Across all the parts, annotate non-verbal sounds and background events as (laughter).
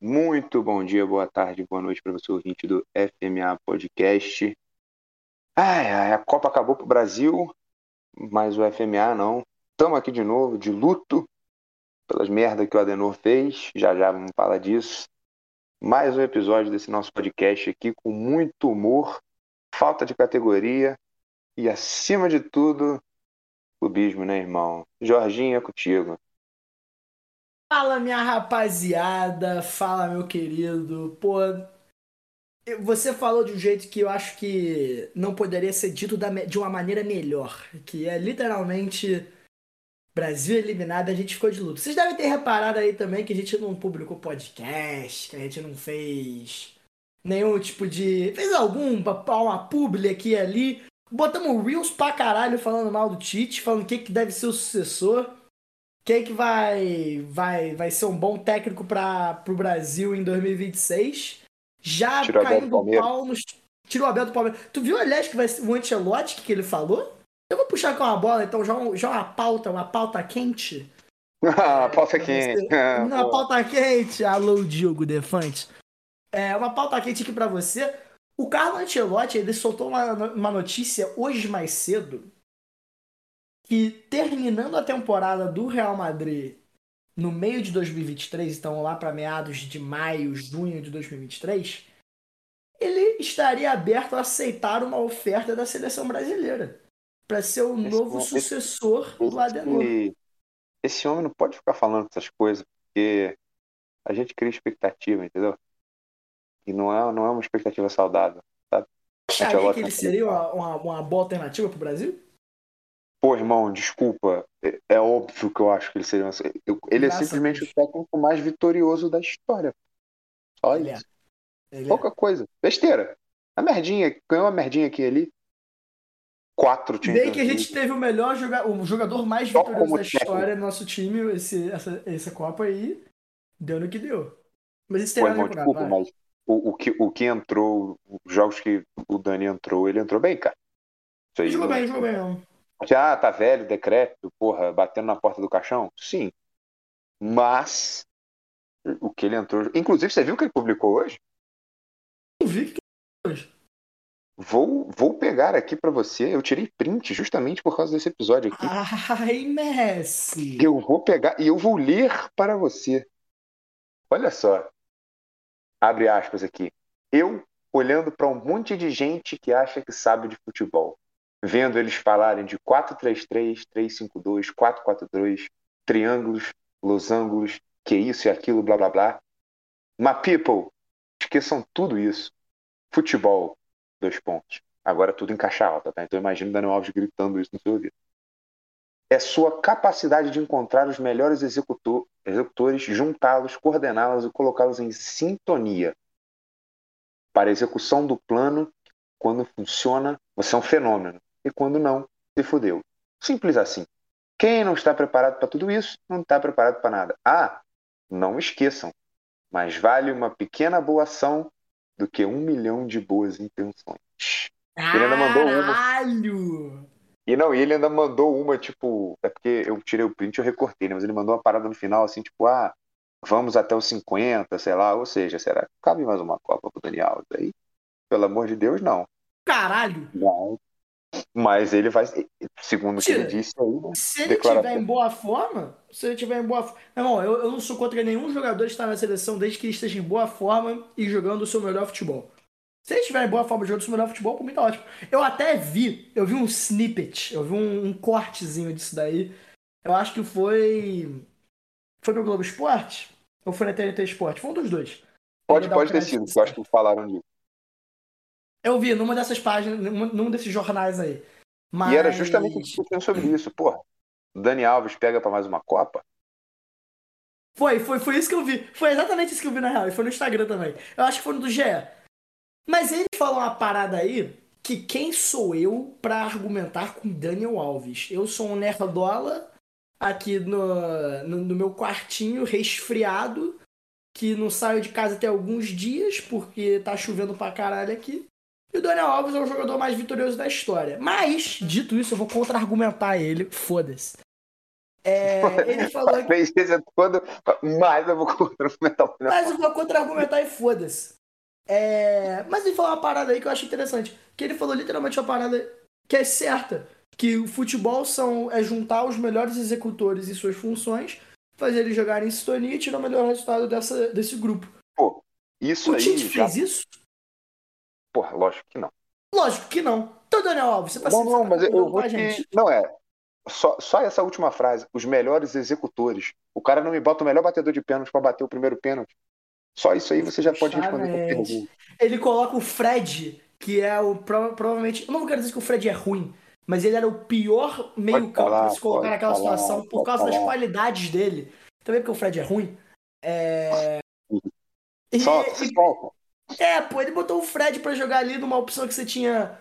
Muito bom dia, boa tarde, boa noite para você, ouvinte do FMA Podcast. Ai, ai, a Copa acabou pro Brasil, mas o FMA não. Estamos aqui de novo, de luto, pelas merdas que o Adenor fez. Já já vamos falar disso. Mais um episódio desse nosso podcast aqui com muito humor, falta de categoria e, acima de tudo, clubismo, né, irmão? Jorginho, é contigo. Fala, minha rapaziada. Fala, meu querido. Pô, você falou de um jeito que eu acho que não poderia ser dito de uma maneira melhor. Que é literalmente Brasil eliminado, a gente ficou de luto. Vocês devem ter reparado aí também que a gente não publicou podcast, que a gente não fez nenhum tipo de. Fez algum, uma publi aqui e ali. Botamos Reels pra caralho falando mal do Tite, falando quem que deve ser o sucessor, quem que vai vai vai ser um bom técnico para pro Brasil em 2026. Já Tirou caindo o pau nos. Tirou o Abel do Palmeiras. Tu viu, aliás, que vai ser o Ancelotti que ele falou? Eu vou puxar com uma bola, então, já, já uma pauta, uma pauta quente. (laughs) Ah, pauta quente. Uma pauta quente. Alô, Diogo Defante. É, uma pauta quente aqui para você. O Carlo Ancelotti ele soltou uma, uma notícia hoje mais cedo que terminando a temporada do Real Madrid no meio de 2023, então lá para meados de maio, junho de 2023, ele estaria aberto a aceitar uma oferta da seleção brasileira para ser o esse novo esse, sucessor esse, do Adenor. Esse homem não pode ficar falando essas coisas porque a gente cria expectativa, entendeu? E não é, não é uma expectativa saudável, sabe? Acharia que ele seria uma, uma, uma boa alternativa pro Brasil? Pô, irmão, desculpa. É, é, óbvio que eu acho que ele seria. Uma... Ele é simplesmente o técnico mais vitorioso da história. Só ele isso. É. Pouca é. coisa. Besteira. A merdinha, ganhou uma merdinha aqui ali. Quatro times. Vê que a gente teve o melhor jogador, o jogador mais Só vitorioso da história do nosso time, esse, essa, essa Copa aí. Deu no que deu. Mas isso tem Pô, irmão, desculpa, mas o, o, que, o que entrou, os jogos que o Dani entrou, ele entrou bem, cara. Isso aí, jogou bem, jogou bem. Não. Ah, tá velho, decrépito, porra, batendo na porta do caixão? Sim. Mas o que ele entrou. Inclusive, você viu o que ele publicou hoje? Eu vi que hoje. Vou, vou pegar aqui para você. Eu tirei print justamente por causa desse episódio aqui. Ai, Messi! Eu vou pegar e eu vou ler para você. Olha só abre aspas aqui, eu olhando para um monte de gente que acha que sabe de futebol, vendo eles falarem de 4-3-3, 3-5-2, 4-4-2, triângulos, losangos, que isso e aquilo, blá blá blá. My people, esqueçam tudo isso. Futebol, dois pontos. Agora tudo em caixa alta, tá? Então imagina o Daniel Alves gritando isso no seu ouvido. É sua capacidade de encontrar os melhores executor, executores, juntá-los, coordená-los e colocá-los em sintonia. Para a execução do plano, quando funciona, você é um fenômeno. E quando não, se fudeu. Simples assim. Quem não está preparado para tudo isso, não está preparado para nada. Ah, não esqueçam, mais vale uma pequena boa ação do que um milhão de boas intenções. Ele ainda mandou uma. E não, ele ainda mandou uma, tipo, é porque eu tirei o print e eu recortei, né? Mas ele mandou uma parada no final, assim, tipo, ah, vamos até os 50, sei lá, ou seja, será que cabe mais uma Copa pro Daniel? Aí, pelo amor de Deus, não. Caralho! Não. Mas ele vai, segundo o que ele disse aí, né? Se ele estiver em boa forma, se ele estiver em boa forma. Irmão, eu, eu não sou contra nenhum jogador estar na seleção desde que ele esteja em boa forma e jogando o seu melhor futebol. Se eles tiverem boa forma de jogo do melhor futebol, por mim tá ótimo. Eu até vi, eu vi um snippet, eu vi um, um cortezinho disso daí. Eu acho que foi. Foi pro Globo Esporte? Ou foi na TNT Esporte? Foi um dos dois. Pode, pode ter sido, eu acho que falaram disso. Eu vi numa dessas páginas, num desses jornais aí. Mas... E era justamente discutindo sobre isso, porra. Dani Alves pega para mais uma Copa? Foi, foi, foi isso que eu vi. Foi exatamente isso que eu vi na real. E foi no Instagram também. Eu acho que foi no do GE. Mas ele falou uma parada aí que quem sou eu para argumentar com Daniel Alves? Eu sou um nerdola aqui no, no, no meu quartinho, resfriado, que não saio de casa até alguns dias, porque tá chovendo pra caralho aqui. E o Daniel Alves é o jogador mais vitorioso da história. Mas, dito isso, eu vou contra-argumentar ele. Foda-se. É, ele falou que. Quando, mas eu vou contra-argumentar o Mas eu vou contra-argumentar e foda-se. É, mas ele falou uma parada aí que eu acho interessante. Que ele falou literalmente uma parada que é certa. Que o futebol são, é juntar os melhores executores e suas funções, fazer eles jogarem em sintonia e tirar o melhor resultado dessa, desse grupo. Pô, isso o aí. Tite já... fez isso? Porra, lógico que não. Lógico que não. Então, Daniel Alves, você tá Não, não, mas eu vou te. Não é. Só, só essa última frase. Os melhores executores. O cara não me bota o melhor batedor de pênalti pra bater o primeiro pênalti. Só isso aí você já pode responder. Ele coloca o Fred, que é o prova- provavelmente. Eu não quero dizer que o Fred é ruim, mas ele era o pior meio-campo pra se colocar naquela falar, situação por causa das falar. qualidades dele. Também porque o Fred é ruim. É. Solta, e- solta. É, pô, ele botou o Fred pra jogar ali numa opção que você tinha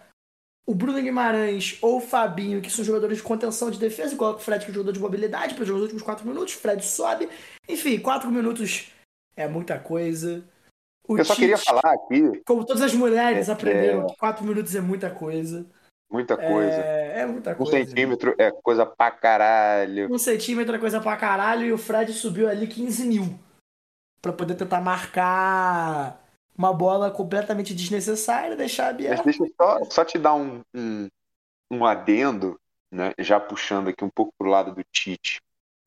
o Bruno Guimarães ou o Fabinho, que são jogadores de contenção de defesa, e coloca o Fred que é jogador de mobilidade para jogar os últimos 4 minutos, o Fred sobe. Enfim, 4 minutos é muita coisa. O Eu só queria Tite, falar aqui Como todas as mulheres É, aprenderam é. que 4 minutos é muita coisa. muita coisa. É, é muita Um coisa. centímetro é coisa pra caralho. Um centímetro é coisa pra caralho e o Fred subiu ali 15 mil. Pra poder tentar marcar uma bola completamente desnecessária, deixar Mas aberto. deixa eu só, só te dar um, um, um adendo, né? Já puxando aqui um pouco pro lado do Tite.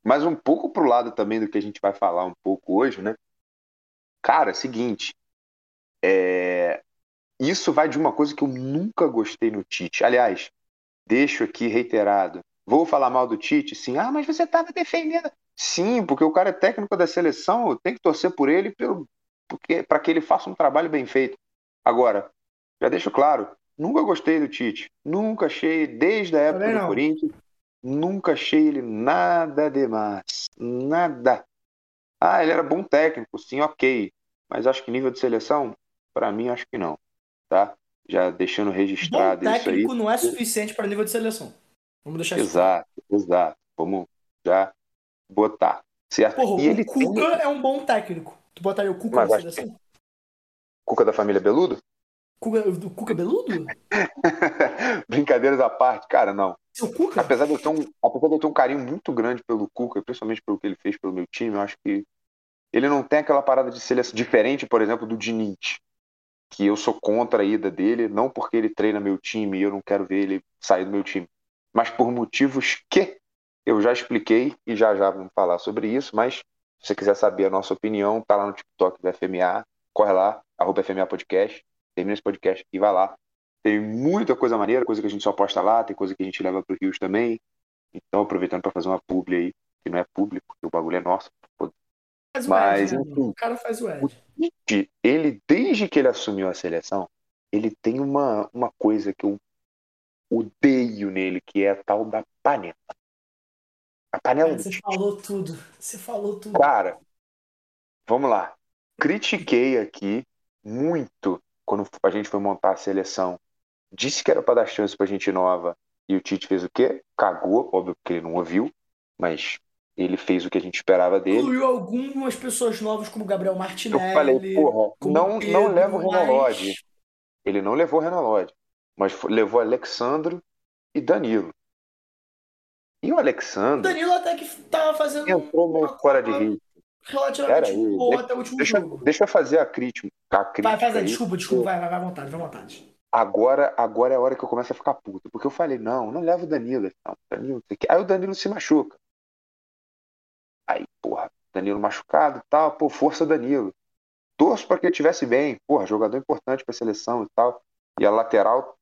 Mas um pouco pro lado também do que a gente vai falar um pouco hoje, né? Cara, seguinte. É... Isso vai de uma coisa que eu nunca gostei no Tite. Aliás, deixo aqui reiterado. Vou falar mal do Tite? Sim. Ah, mas você estava defendendo. Sim, porque o cara é técnico da seleção, eu tenho que torcer por ele pelo, porque para que ele faça um trabalho bem feito. Agora, já deixo claro, nunca gostei do Tite. Nunca achei, desde a época do. Corinthians, nunca achei ele nada demais. Nada. Ah, ele era bom técnico, sim, ok. Mas acho que nível de seleção, para mim, acho que não. Tá? Já deixando Bom registrado isso aí. técnico não é suficiente para nível de seleção. Vamos deixar isso claro. Exato, exato. Vamos já botar. Certo? Porra, e ele o Cuca é um bom técnico. Tu botaria o Cuca Mas na acho que- seleção? Cuca da família Beludo? Cuca, o Cuca é beludo? (laughs) Brincadeiras à parte, cara, não. Seu Cuca? Apesar de, eu ter um, apesar de eu ter um carinho muito grande pelo Cuca, principalmente pelo que ele fez pelo meu time, eu acho que ele não tem aquela parada de seleção diferente, por exemplo, do Diniz, que eu sou contra a ida dele, não porque ele treina meu time e eu não quero ver ele sair do meu time, mas por motivos que eu já expliquei e já já vamos falar sobre isso, mas se você quiser saber a nossa opinião, tá lá no TikTok do FMA, corre lá, arroba FMA Podcast, termina esse podcast e vai lá. Tem muita coisa maneira, coisa que a gente só posta lá, tem coisa que a gente leva pro Rios também. Então, aproveitando para fazer uma publi aí, que não é público, porque o bagulho é nosso. Faz o Mas, Ed, né? enfim. O cara faz o Ed. Ele, desde que ele assumiu a seleção, ele tem uma, uma coisa que eu odeio nele, que é a tal da panela. A panela Cara, você falou tudo. Você falou tudo. Cara, vamos lá. Critiquei aqui muito quando a gente foi montar a seleção. Disse que era para dar chance pra gente nova. E o Tite fez o quê? Cagou, óbvio que ele não ouviu, mas ele fez o que a gente esperava dele. Incluiu algumas pessoas novas, como Gabriel Eu Martinelli. falei, porra, não, não Pedro, leva o Renan mas-. Ele não levou o Renan Lodge, mas levou Alexandro e Danilo. E o O Alexandro Danilo até que tava fazendo entrou meio uma fora de ritmo. relativamente Pera aí, boa deixa- até o último Deixa, jogo. deixa eu fazer a crítica. A crítica Vai, faz aí, aí. desculpa, desculpa, vai, vai, vai à vontade, vai à vontade. Agora, agora é a hora que eu começo a ficar puto. Porque eu falei, não, não leva o Danilo. Não, Danilo. Aí o Danilo se machuca. Aí, porra, Danilo machucado e tal, pô, força Danilo. Torço para que ele estivesse bem, porra, jogador importante para a seleção e tal. E a lateral,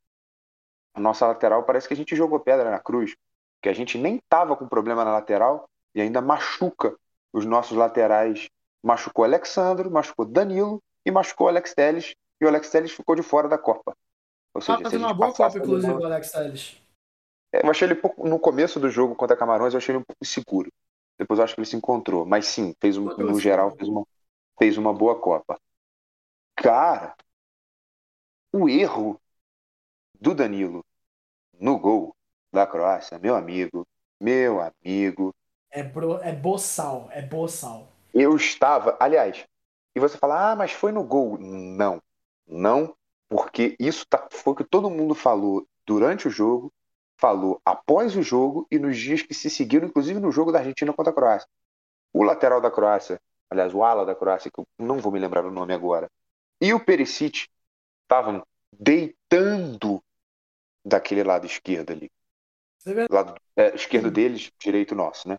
a nossa lateral, parece que a gente jogou pedra na cruz. Que a gente nem tava com problema na lateral e ainda machuca os nossos laterais. Machucou Alexandro, machucou Danilo e machucou Alex Telles. E o Alex Telles ficou de fora da Copa. Ou Tá seja, se a fazendo uma boa Copa, inclusive, o Alex Telles. é, Eu achei ele pouco, no começo do jogo contra Camarões, eu achei ele um pouco inseguro. Depois eu acho que ele se encontrou. Mas sim, fez um, no geral, fez uma, fez uma boa Copa. Cara, o erro do Danilo no gol da Croácia, meu amigo, meu amigo, É, bro, é boçal, é boçal. Eu estava, aliás, e você fala, ah, mas foi no gol. Não, não, porque isso tá, foi o que todo mundo falou durante o jogo, falou após o jogo e nos dias que se seguiram, inclusive no jogo da Argentina contra a Croácia. O lateral da Croácia, aliás, o ala da Croácia, que eu não vou me lembrar o nome agora, e o Perisic estavam deitando daquele lado esquerdo ali. Vê? Lado é, esquerdo deles, direito nosso, né?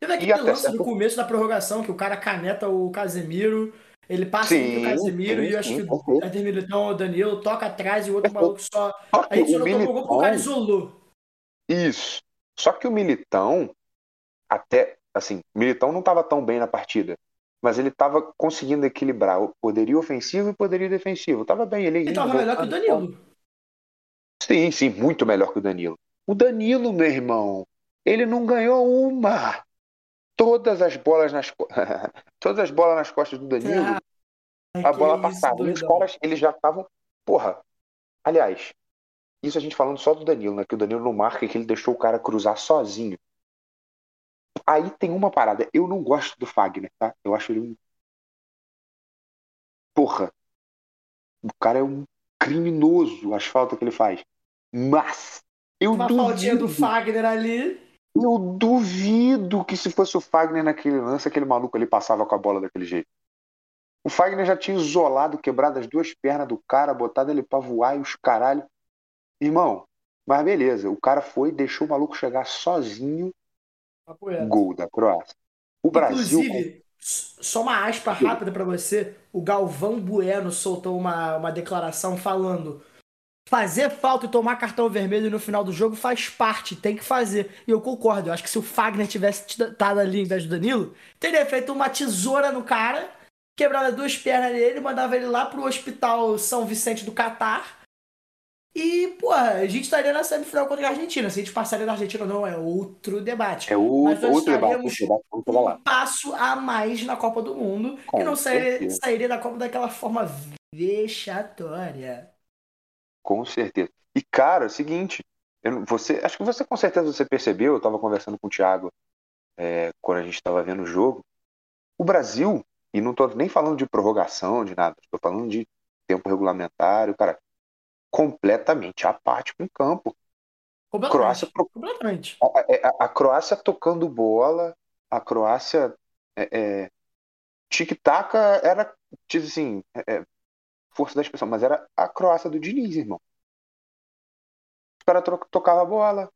Teve aquele lance certo- no começo da prorrogação que o cara caneta o Casemiro, ele passa Sim, entre o Casemiro sim, e eu acho sim, que o Éder Militão o Danilo toca atrás e o outro maluco só. Só A gente só não tomou gol porque o cara isolou. isso. Só que o Militão, até, assim, o Militão não estava tão bem na partida, mas ele estava conseguindo equilibrar o poderio ofensivo e o poderio defensivo. Estava bem, ele Ele tava melhor que o. Danilo. Sim, sim, muito melhor que o Danilo. O Danilo, meu irmão, ele não ganhou uma. Todas as bolas nas (laughs) todas as bolas nas costas do Danilo, Ai, a bola isso, passava. E os caras, eles já estavam, porra. Aliás, isso a gente falando só do Danilo, né? Que o Danilo não marca que ele deixou o cara cruzar sozinho. Aí tem uma parada. Eu não gosto do Fagner, tá? Eu acho ele um. Porra. O cara é um criminoso, as faltas que ele faz. Mas eu Uma faltinha do duvido, Fagner ali. eu duvido que se fosse o Fagner naquele lance, aquele maluco ali passava com a bola daquele jeito. O Fagner já tinha isolado, quebrado as duas pernas do cara, botado ele pra voar e os caralho. Irmão, mas beleza, o cara foi, deixou o maluco chegar sozinho, gol da Croácia. O Brasil. Inclusive, só uma aspa rápida pra você. O Galvão Bueno soltou uma, uma declaração falando: fazer falta e tomar cartão vermelho no final do jogo faz parte, tem que fazer. E eu concordo. Eu acho que se o Fagner tivesse estado ali em vez do Danilo, teria feito uma tesoura no cara, quebrado as duas pernas dele, mandava ele lá pro hospital São Vicente do Catar. E, porra, a gente estaria na semifinal contra a Argentina. Se a gente passaria da Argentina ou não, é outro debate. É o, Mas nós outro debate, um passo a mais na Copa do Mundo Com e não sairia da Copa daquela forma vexatória. Com certeza. E, cara, é o seguinte, eu você, acho que você com certeza você percebeu, eu estava conversando com o Thiago é, quando a gente estava vendo o jogo. O Brasil, e não estou nem falando de prorrogação, de nada, estou falando de tempo regulamentar, cara, completamente apático em campo. Completamente. Croácia Completamente. A, a- a Croácia tocando bola, a Croácia é, é, tic-tac era, tipo assim, é, é, força da expressão, mas era a Croácia do Diniz, irmão. Os caras tro- tocavam a bola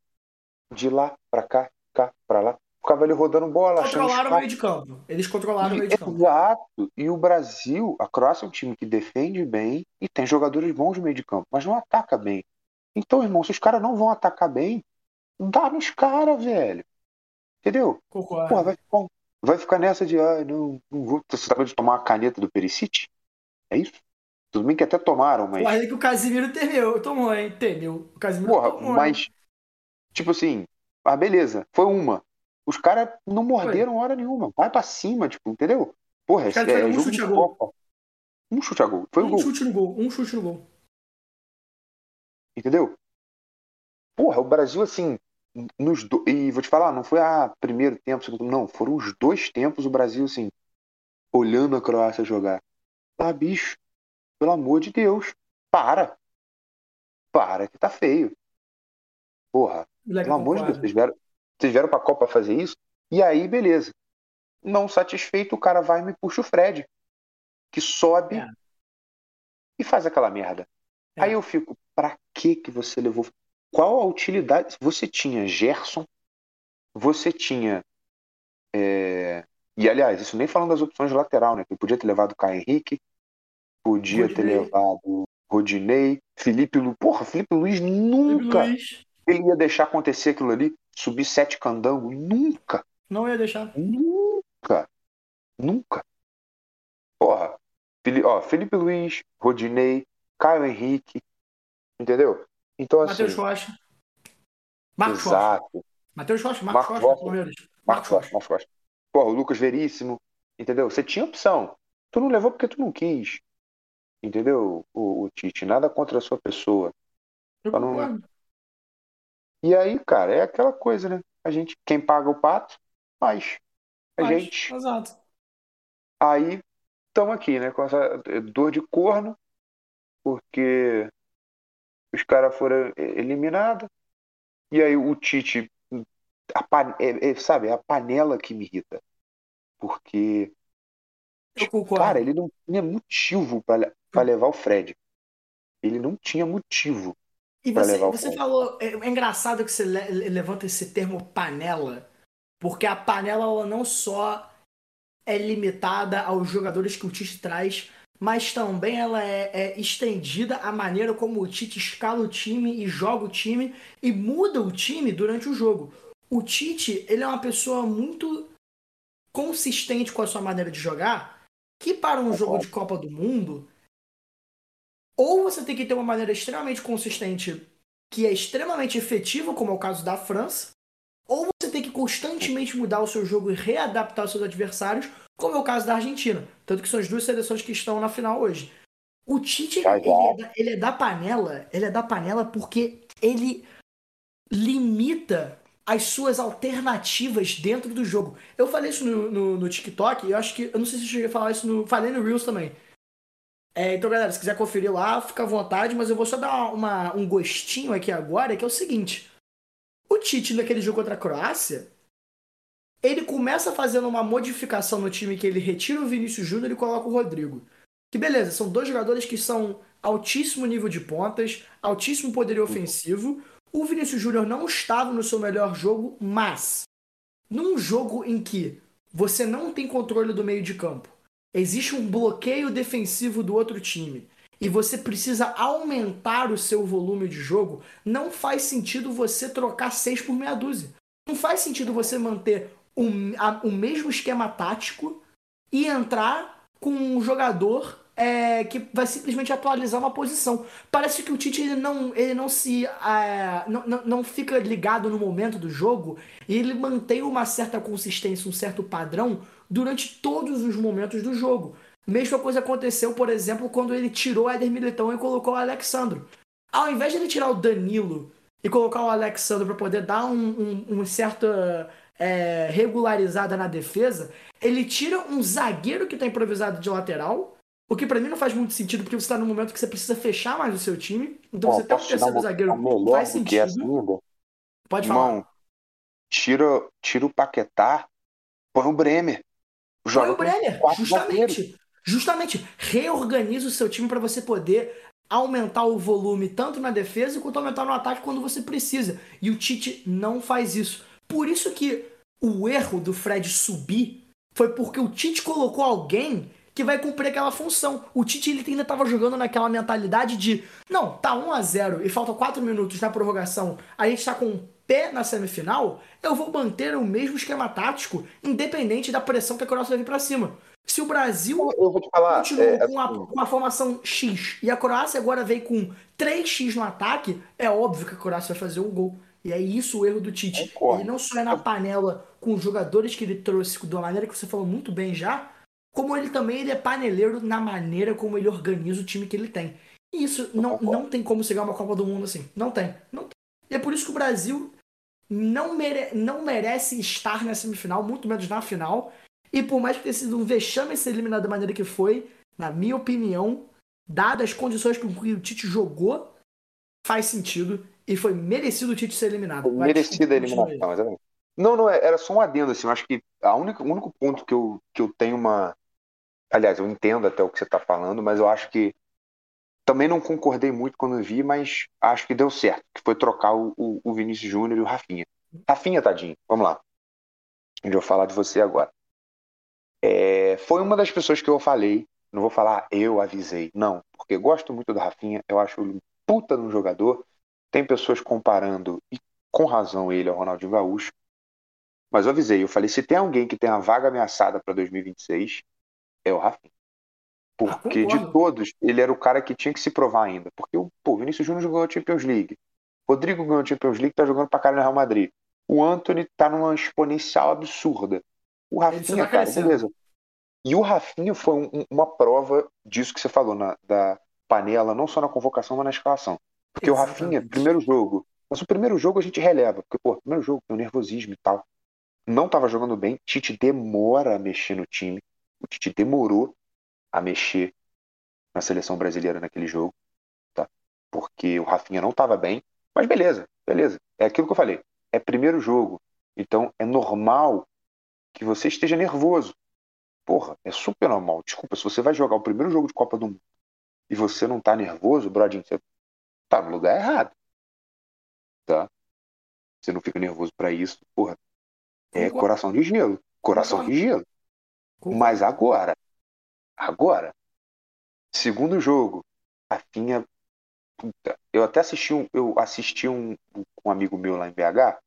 de lá pra cá, cá pra lá. Ficava ali rodando bola, Controlaram o meio de campo. Eles controlaram o meio de campo. Exato. E o Brasil, a Croácia é um time que defende bem e tem jogadores bons no meio de campo, mas não ataca bem. Então, irmão, se os caras não vão atacar bem, dá nos caras, velho. Entendeu? Concordo. Porra, vai ficar, vai ficar nessa de, ah, não, não vou. Você tá vendo de tomar uma caneta do Perisic? É isso? Tudo bem que até tomaram, mas. Porra, que o Casimiro temeu. Tomou, hein? Temeu. O Casimiro Porra, tomou. hein? mas. Tipo assim, ah, beleza, foi uma. Os caras não morderam hora nenhuma. Vai pra cima, tipo, entendeu? Porra, é, fizeram um jogo chute de a gol. Copa. Um chute a gol. Foi o Um gol. chute no gol. Um chute no gol. Entendeu? Porra, o Brasil, assim, nos do... e vou te falar, não foi a primeiro tempo, segundo tempo, não, foram os dois tempos o Brasil, assim, olhando a Croácia jogar. Ah, bicho, pelo amor de Deus, para. Para, que tá feio. Porra, Moleque, pelo amor de Deus, vocês vieram, vocês vieram pra Copa fazer isso? E aí, beleza. Não satisfeito, o cara vai e me puxa o Fred, que sobe É. e faz aquela merda. É. Aí eu fico, pra que que você levou? Qual a utilidade? Você tinha Gerson, você tinha. é, E aliás, isso nem falando das opções de lateral, né? Que podia ter levado o Caio Henrique, podia ter Rodinei. levado Rodinei, Felipe Lu. Porra, Felipe Luiz Felipe nunca Luiz ele ia deixar acontecer aquilo ali, subir sete candangos. Nunca, não ia deixar. nunca, nunca. Porra, Fili- ó, Felipe Luiz, Rodinei, Caio Henrique, entendeu? Então, assim, Matheus Rocha. Marcos exato. Matheus Rocha, Marcos Marcos Rocha. Palmeiras. Marcos Rocha. Marcos Rocha. Porra, o Lucas Veríssimo, entendeu? Você tinha opção. Tu não levou porque tu não quis. Entendeu, o, o Tite? Nada contra a sua pessoa. Eu não- concordo. E aí, cara, é aquela coisa, né? a gente, quem paga o pato, faz. A Faz, gente. Exato. Aí estamos aqui, né? Com essa dor de corno, porque os caras foram eliminados. E aí o Tite, a pan- é- é, sabe, é a panela que me irrita. Porque, Eu concordo. cara, ele não tinha motivo para levar o Fred. Ele não tinha motivo. E você, levar o você Fred. falou, é, é engraçado que você le- levanta esse termo panela, porque a panela ela não só é limitada aos jogadores que o Tite traz, mas também ela é, é estendida à maneira como o Tite escala o time e joga o time e muda o time durante o jogo. O Tite, ele é uma pessoa muito consistente com a sua maneira de jogar, que para um jogo de Copa do Mundo, ou você tem que ter uma maneira extremamente consistente, que é extremamente efetiva, como é o caso da França, ou você tem que constantemente mudar o seu jogo e readaptar os seus adversários, como é o caso da Argentina. Tanto que são as duas seleções que estão na final hoje. O Tite, Já, ele, é da, ele é da panela, ele é da panela porque ele limita as suas alternativas dentro do jogo. Eu falei isso no, no, no TikTok, e eu acho que. Eu não sei se eu cheguei a falar isso no. Falei no Reels também. É, então, galera, se quiser conferir lá, fica à vontade, mas eu vou só dar uma, um gostinho aqui agora, que é o seguinte. O Tite, naquele jogo contra a Croácia, ele começa fazendo uma modificação no time que ele retira o Vinícius Júnior e coloca o Rodrigo. Que beleza, são dois jogadores que são altíssimo nível de pontas, altíssimo poderio ofensivo. O Vinícius Júnior não estava no seu melhor jogo, mas num jogo em que você não tem controle do meio de campo, existe um bloqueio defensivo do outro time e você precisa aumentar o seu volume de jogo, não faz sentido você trocar seis por meia dúzia. Não faz sentido você manter o, a- o mesmo esquema tático e entrar com um jogador é, que vai simplesmente atualizar uma posição. Parece que o Tite ele não, ele não se é, não, não, fica ligado no momento do jogo e ele mantém uma certa consistência, um certo padrão durante todos os momentos do jogo. Mesma coisa aconteceu, por exemplo, quando ele tirou o Éder Militão e colocou o Alexandro. Ao invés de ele tirar o Danilo e colocar o Alexandro para poder dar um, um, um certo é, regularizada na defesa, ele tira um zagueiro que está improvisado de lateral, o que para mim não faz muito sentido, porque você está no momento que você precisa fechar mais o seu time. Então Ó, você tem um terceiro zagueiro, melhor faz do que essa sentido. ainda? Pode falar. Tira, tira o Paquetá, põe o Bremer. Põe Joga o Brenner, quatro zagueiros. justamente. Justamente. Reorganiza o seu time para você poder aumentar o volume tanto na defesa quanto aumentar no ataque quando você precisa. E o Tite não faz isso. Por isso que o erro do Fred subir foi porque o Tite colocou alguém que vai cumprir aquela função. O Tite ele ainda estava jogando naquela mentalidade de não, tá 1 a 0 e faltam 4 minutos na prorrogação, a gente tá com um pé na semifinal, eu vou manter o mesmo esquema tático, independente da pressão que a Croácia vai vir pra cima. Se o Brasil Eu vou te falar. continuou é, com, a, assim, com a formação X e a Croácia agora veio com 3x no ataque, é óbvio que a Croácia vai fazer um gol. E é isso o erro do Tite. Concordo. Ele não só é na panela com os jogadores que ele trouxe, da maneira que você falou muito bem já, como ele também ele é paneleiro na maneira como ele organiza o time que ele tem. E isso não, não tem como chegar a uma Copa do Mundo assim. Não tem. Não tem. E é por isso que o Brasil não, mere não merece estar na semifinal, muito menos na final. E por mais que tenha sido um vexame ser eliminado da maneira que foi, na minha opinião, dadas as condições com que o Tite jogou, faz sentido e foi merecido o Tite ser eliminado. Merecida a eliminação, exatamente. Não, não, era só um adendo, assim, eu acho que a única, o único ponto que eu, que eu tenho uma. Aliás, eu entendo até o que você está falando, mas eu acho que também não concordei muito quando vi, mas acho que deu certo, que foi trocar o, o, o Vinícius Júnior e o Rafinha. Rafinha, tadinho, vamos lá. Onde eu vou falar de você agora. É, foi uma das pessoas que eu falei, não vou falar "Ah, eu avisei, não, porque gosto muito do Rafinha, eu acho ele um puta um jogador. Tem pessoas comparando, e com razão, ele ao Ronaldinho Gaúcho. Mas eu avisei, eu falei, se tem alguém que tem a vaga ameaçada para 2026, é o Rafinha. Porque de concordo. todos, ele era o cara que tinha que se provar ainda. Porque o pô, Vinícius Júnior jogou a Champions League. Rodrigo ganhou a Champions League, tá jogando pra cara no Real Madrid. O Anthony tá numa exponencial absurda. O Rafinha, tá cara, crescendo. beleza. E o Rafinha foi um- um- uma prova disso que você falou, na, da panela, não só na convocação, mas na escalação. Porque o Rafinha, Exatamente. primeiro jogo, Mas o primeiro jogo a gente releva, porque, pô, primeiro jogo tem o nervosismo e tal. Não estava jogando bem, Tite demora a mexer no time. O Tite demorou a mexer na seleção brasileira naquele jogo, tá? Porque o Rafinha não estava bem, mas beleza, beleza. É aquilo que eu falei. É primeiro jogo, então é normal que você esteja nervoso. Porra, é super normal. Desculpa, se você vai jogar o primeiro jogo de Copa do Mundo e você não tá nervoso, Brodinho, você tá no lugar errado. Tá? Você não fica nervoso para isso, porra. É coração de gelo. Coração de gelo. Mas agora, agora, segundo jogo, Rafinha. Puta, eu até assisti um, eu assisti um, um amigo meu lá em BH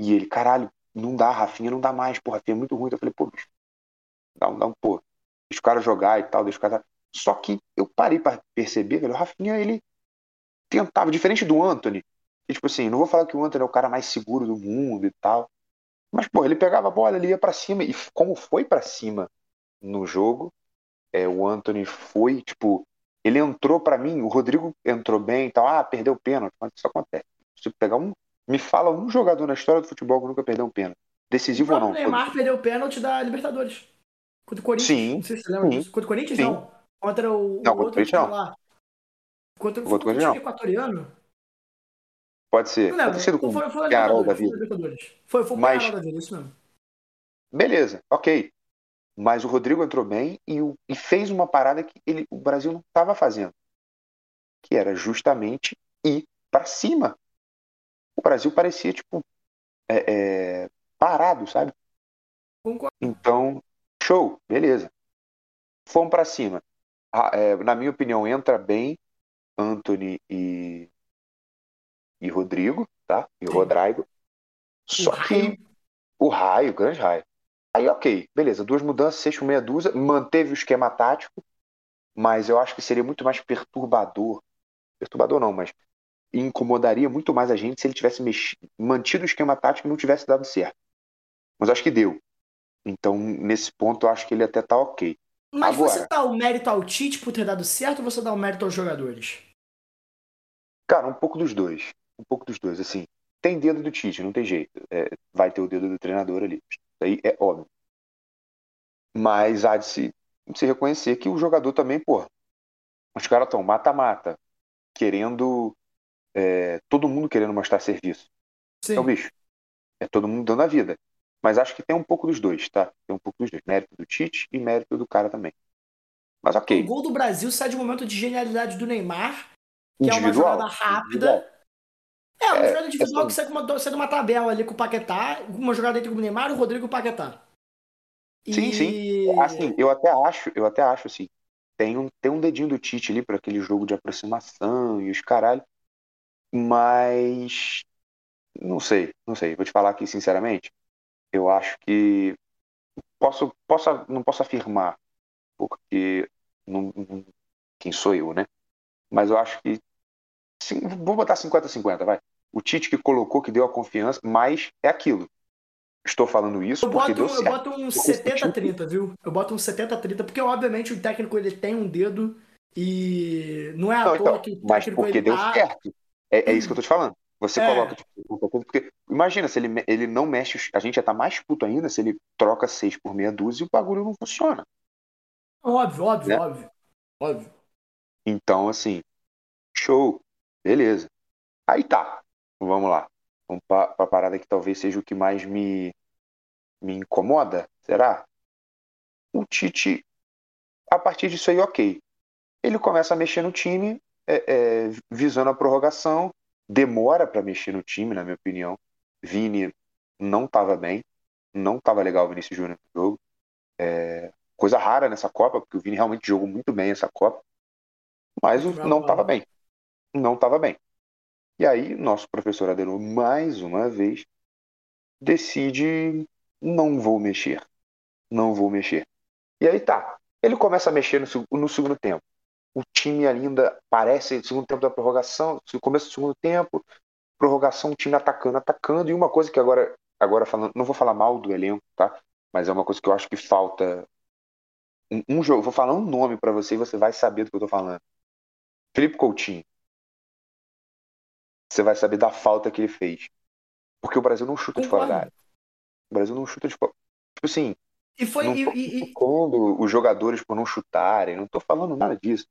e ele, caralho, não dá, Rafinha não dá mais, porra, Rafinha é muito ruim. Eu falei, pô, bicho, dá um, dá um, pô, deixa o cara jogar e tal, deixa o cara. Só que eu parei para perceber, velho, o Rafinha, ele tentava, diferente do Anthony, tipo assim, não vou falar que o Anthony é o cara mais seguro do mundo e tal, mas, pô, ele pegava a bola, ele ia para cima, e como foi para cima no jogo, é, o Anthony foi, tipo, ele entrou para mim, o Rodrigo entrou bem e tal, ah, perdeu o pênalti, mas isso acontece. Se pegar um, me fala um jogador na história do futebol que nunca perdeu um pênalti, decisivo ou não. O Neymar perdeu o pênalti da Libertadores. Contra o Corinthians. Sim. Não sei se você lembra sim, disso. Contra o Corinthians, sim. não. Contra o, não, o outro time lá. Contra, contra o time equatoriano. Pode ser. Não. Pode ser com foi, foi, Penharol da vida. Foi, foi o Mas... da vida, isso mesmo. Beleza, ok. Mas o Rodrigo entrou bem e, o, e fez uma parada que ele, o Brasil não estava fazendo. Que era justamente ir para cima. O Brasil parecia, tipo, é, é, parado, sabe? Concordo. Então, show, beleza. Fomos para cima. Ah, é, na minha opinião, entra bem Anthony e e Rodrigo, tá? E. Rodrigo. Só o que raio. o raio, o grande raio. Aí, ok, beleza, duas mudanças, por meia dúzia, manteve o esquema tático, mas eu acho que seria muito mais perturbador. Perturbador não, mas incomodaria muito mais a gente se ele tivesse mexido, mantido o esquema tático e não tivesse dado certo. Mas acho que deu. Então, nesse ponto, eu acho que ele até tá ok. Mas Agora, você dá o mérito ao Tite por ter dado certo ou você dá o mérito aos jogadores? Cara, um pouco dos dois um pouco dos dois. Assim, tem dedo do Tite, não tem jeito. É, vai ter o dedo do treinador ali. Isso aí é óbvio. Mas há de se, se reconhecer que o jogador também, pô, os caras estão mata-mata, querendo. É, todo mundo querendo mostrar serviço. Sim. Então, bicho, é todo mundo dando a vida. Mas acho que tem um pouco dos dois, tá? Tem um pouco dos dois. Mérito do Tite e mérito do cara também. Mas ok. O gol do Brasil sai de um momento de genialidade do Neymar, que é uma jogada rápida. É, uma é, jogada individual é que sai, com uma, sai de uma tabela ali com o Paquetá, uma jogada entre o Neymar e o Rodrigo e o Paquetá. E... Sim, sim. Assim, eu até acho, eu até acho assim, tem um, tem um dedinho do Tite ali para aquele jogo de aproximação e os caralho, mas não sei, não sei. Vou te falar aqui sinceramente, eu acho que posso, posso não posso afirmar porque não, quem sou eu, né? Mas eu acho que sim, vou botar 50-50, vai o Tite que colocou, que deu a confiança, mas é aquilo. Estou falando isso eu porque boto, deu certo. Eu boto um 70-30, viu? Eu boto um 70-30, porque obviamente o técnico ele tem um dedo e não é à não, toa então, que o Mas porque deu tá... certo. É, é, isso que eu tô te falando. Você é. coloca. Tipo, porque, imagina, se ele, ele não mexe. A gente já tá mais puto ainda se ele troca seis por meia dúzia e o bagulho não funciona. Óbvio, óbvio, né? óbvio. Óbvio. Então, assim, show. Beleza. Aí tá. Vamos lá. Vamos para a parada que talvez seja o que mais me, me incomoda, será? O Tite, a partir disso aí, ok. Ele começa a mexer no time, é, é, visando a prorrogação, demora para mexer no time, na minha opinião. Vini não estava bem, não estava legal o Vinícius Júnior no jogo. É, coisa rara nessa Copa, porque o Vini realmente jogou muito bem essa Copa, mas não estava bem. Não estava bem. E aí, nosso professor Adenor, mais uma vez, decide: não vou mexer. Não vou mexer. E aí tá. Ele começa a mexer no, no segundo tempo. O time ainda parece, segundo tempo da prorrogação, no começo do segundo tempo, prorrogação, o time atacando, atacando. E uma coisa que agora, agora falando, não vou falar mal do elenco, tá? Mas é uma coisa que eu acho que falta. Um, um jogo, vou falar um nome para você e você vai saber do que eu tô falando. Felipe Coutinho. Você vai saber da falta que ele fez. Porque o Brasil não chuta de fora da área. O Brasil não chuta de fora. Tipo assim, E foi. não tô e- e- os jogadores por não chutarem, não tô falando nada disso.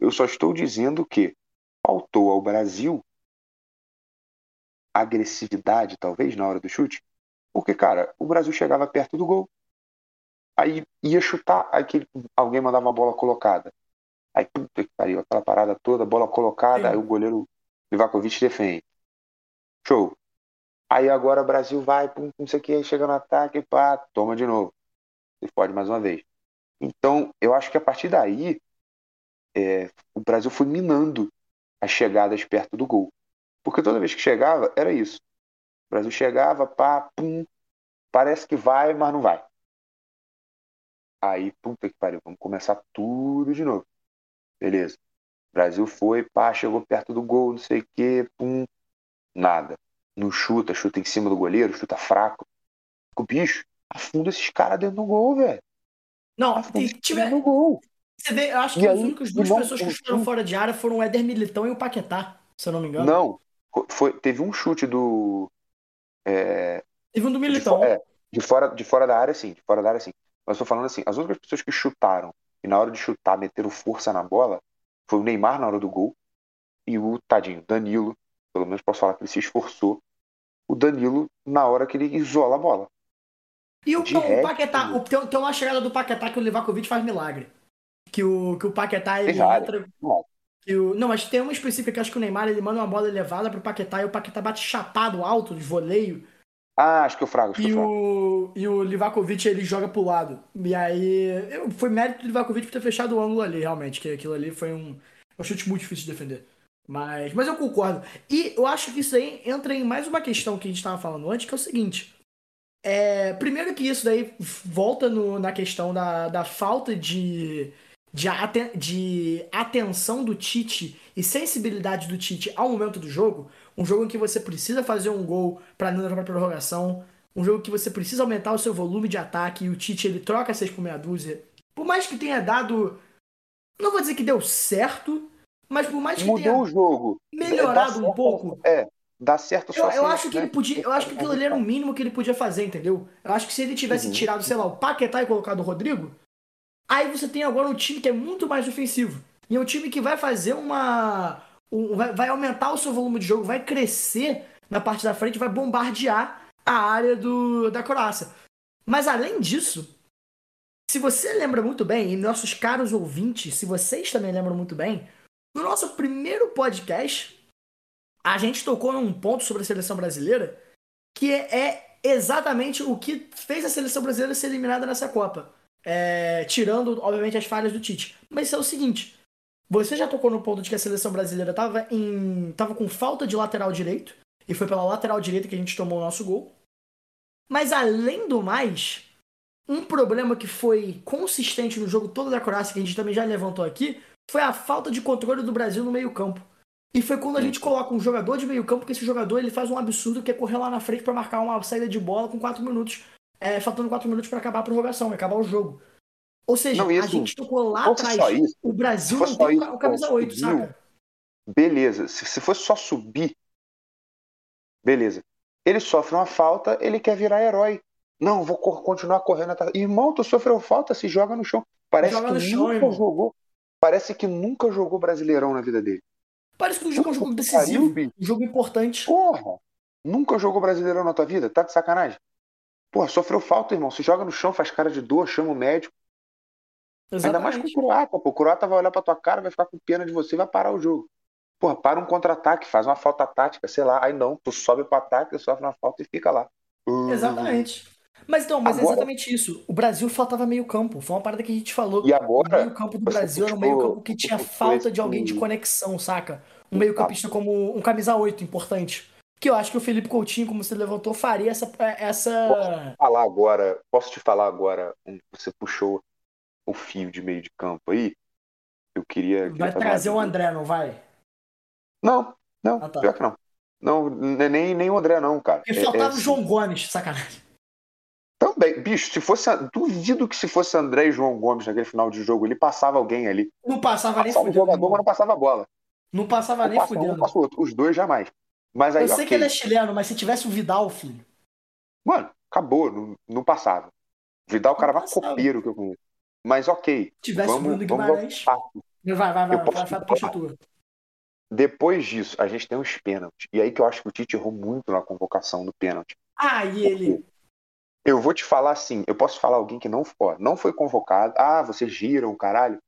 Eu só estou dizendo que faltou ao Brasil agressividade, talvez, na hora do chute. Porque, cara, o Brasil chegava perto do gol, aí ia chutar, aí que alguém mandava uma bola colocada. Aí, puta que pariu, aquela parada toda, bola colocada, Sim. aí o goleiro Livakovic defende. Show. Aí agora o Brasil vai, pum, não sei o que, chega no ataque, pá, toma de novo. Você pode mais uma vez. Então, eu acho que a partir daí, é, o Brasil foi minando as chegadas perto do gol. Porque toda vez que chegava, era isso. O Brasil chegava, pá, pum, parece que vai, mas não vai. Aí, puta que pariu, vamos começar tudo de novo. Beleza. O Brasil foi, pá, chegou perto do gol, não sei o quê, pum, nada. Não chuta, chuta em cima do goleiro, chuta fraco. O bicho, afunda esses caras dentro do gol, velho. Não, Afunda e tiver, do gol. você vê, eu acho que as únicas duas irmão, pessoas que chutaram fora de área foram o Éder Militão e o Paquetá, se eu não me engano. Não, foi, teve um chute do. é, Teve um do de, Militão. fo- é, de fora, de fora da área, sim, de fora da área, sim. Mas eu tô falando assim, as outras pessoas que chutaram e na hora de chutar meteram força na bola foi o Neymar na hora do gol e o tadinho, Danilo, pelo menos posso falar que ele se esforçou, o Danilo na hora que ele isola a bola. E o, o Paquetá, o- tem, tem uma chegada do Paquetá que o Livakovic faz milagre. Que o, que o Paquetá ele entra. Não. que o- não, mas tem uma específica que acho que o Neymar ele manda uma bola elevada pro Paquetá e o Paquetá bate chapado alto de voleio. Ah, acho que acho que E o, e o Livakovic ele joga pro lado. E aí. Foi mérito do Livakovic por ter fechado o ângulo ali, realmente. Que aquilo ali foi um, um chute muito difícil de defender. Mas, mas eu concordo. E eu acho que isso aí entra em mais uma questão que a gente estava falando antes, que é o seguinte. É, primeiro que isso daí volta no- na questão da, da falta de, de, aten- de atenção do Tite e sensibilidade do Tite ao momento do jogo. Um jogo em que você precisa fazer um gol para não levar pra prorrogação. Um jogo que você precisa aumentar o seu volume de ataque e o Tite ele troca 6 por meia dúzia. Por mais que tenha dado. Não vou dizer que deu certo, mas por mais que Mudou tenha o jogo. melhorado um pouco. É, dá certo só Eu, eu acho que né? ele podia. Eu acho que aquilo ali era o mínimo que ele podia fazer, entendeu? Eu acho que se ele tivesse Uhum. tirado, sei lá, o Paquetá e colocado o Rodrigo, aí você tem agora um time que é muito mais ofensivo. E é um time que vai fazer uma. um- vai, aumentar o seu volume de jogo, vai crescer na parte da frente, vai bombardear a área do, da Croácia. Mas além disso, se você lembra muito bem, e nossos caros ouvintes, se vocês também lembram muito bem, no nosso primeiro podcast, a gente tocou num ponto sobre a seleção brasileira que é exatamente o que fez a seleção brasileira ser eliminada nessa Copa. É, tirando, obviamente, as falhas do Tite. Mas isso é o seguinte: você já tocou no ponto de que a seleção brasileira estava em, tava com falta de lateral direito, e foi pela lateral direita que a gente tomou o nosso gol. Mas além do mais, um problema que foi consistente no jogo todo da Croácia, que a gente também já levantou aqui, foi a falta de controle do Brasil no meio-campo. E foi quando a gente coloca um jogador de meio-campo, que esse jogador ele faz um absurdo que é correr lá na frente para marcar uma saída de bola com 4 minutos, é, faltando 4 minutos para acabar a prorrogação, acabar o jogo. Ou seja, Não, isso- a gente tocou lá atrás. isso, o Brasil não tem o isso, o camisa pô, 8, subiu. saca? Beleza. Se, se fosse só subir, beleza. Ele sofre uma falta, ele quer virar herói. Não, vou continuar correndo atrás. Irmão, tu sofreu falta, se joga no chão. Parece Joga que no chão, nunca irmão. jogou. Parece que nunca jogou Brasileirão na vida dele. Parece que o jogo é um jogo decisivo, um jogo importante. Porra! Nunca jogou Brasileirão na tua vida? Tá de sacanagem? Porra, sofreu falta, irmão. Se joga no chão, faz cara de dor, chama o médico. Ainda mais com o Exatamente. croata, pô. O croata vai olhar pra tua cara, vai ficar com pena de você e vai parar o jogo. Porra, para um contra-ataque, faz uma falta tática, sei lá. Aí não, tu sobe pro ataque, sofre uma falta e fica lá. Hum. Exatamente. Mas então, mas é Agora- exatamente isso. O Brasil faltava meio campo. Foi uma parada que a gente falou. E agora, o meio campo do Brasil era um meio campo que tinha falta de alguém de conexão, saca? Um meio campista como um camisa 8 importante. Que eu acho que o Felipe Coutinho, como você levantou, faria essa. essa... falar agora, posso te falar agora, você puxou o fio de meio de campo aí? Eu queria. Vai trazer o André, não vai? Não, não, Ah, tá. pior que não. Não, nem, nem o André, não, cara. É- faltava é o assim, João Gomes, sacanagem. Também, bicho, se fosse. Duvido que se fosse André e João Gomes naquele final de jogo, ele passava alguém ali. Não passava nem Passava o fudendo. jogador, mas não passava a bola. Não passava nem passa ou fudendo. o. Os dois jamais. Mas aí, Eu sei ok. que ele é chileno, mas se tivesse o Vidal, filho. Mano, acabou, não, não passava. Vidal o cara mais passava. copeiro que eu conheço. Mas ok, Se tivesse o vamos, Bruno vamos Guimarães. ao- Vai, vai, vai, Eu vai, vai, vai, puxa tua. Depois disso, a gente tem os pênaltis. E aí que eu acho que o Tite errou muito na convocação do pênalti. Ah, e ele. Eu vou te falar assim, eu posso falar alguém que não, ó, não foi convocado. Ah, vocês giram, caralho.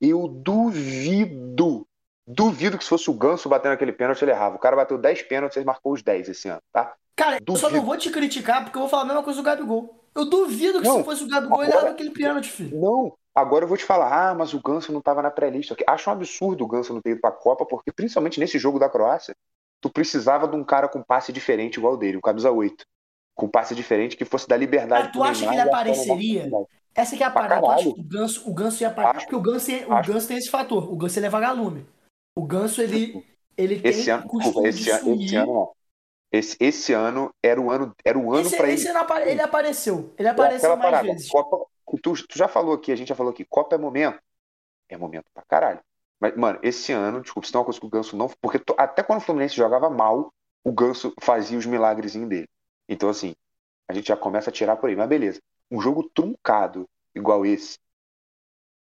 Eu duvido, duvido que se fosse o Ganso batendo aquele pênalti, ele errava. O cara bateu 10 pênaltis, ele marcou os 10 esse ano, tá? Cara, eu só Duvido. não vou te criticar porque eu vou falar a mesma coisa do Gabigol. Eu duvido que Não, se fosse o Gabigol, ele agora- errava aquele pênalti, filho. Não, agora eu vou te falar, ah, mas o Ganso não tava na pré-lista. Acho um absurdo o Ganso não ter ido pra Copa, porque principalmente nesse jogo da Croácia, tu precisava de um cara com passe diferente igual o dele, um camisa 8. Com passe diferente que fosse dar liberdade Ah, tu acha que ele e apareceria? Essa que é a parada. Tu acha que o Ganso, o Ganso ia aparecer? Acho. Porque o Ganso, tem- o. Ganso tem esse fator. O Ganso ele é vagalume. O Ganso, ele, ele tem Esse ano, o costume desculpa, de esse, ano- sumir. esse ano. Esse, esse ano era o ano, era o ano pra ele. esse ano ele apareceu. Ele É apareceu aquela mais parada. vezes. Copa, tu, tu já falou aqui, a gente já falou aqui, Copa é momento. É momento pra caralho. Mas, mano, esse ano, desculpa, se tem uma coisa que o Ganso não. Porque to- até quando o Fluminense jogava mal, o Ganso fazia os milagrezinhos dele. Então, assim, a gente já começa a tirar por aí. Mas beleza. Um jogo truncado, igual esse,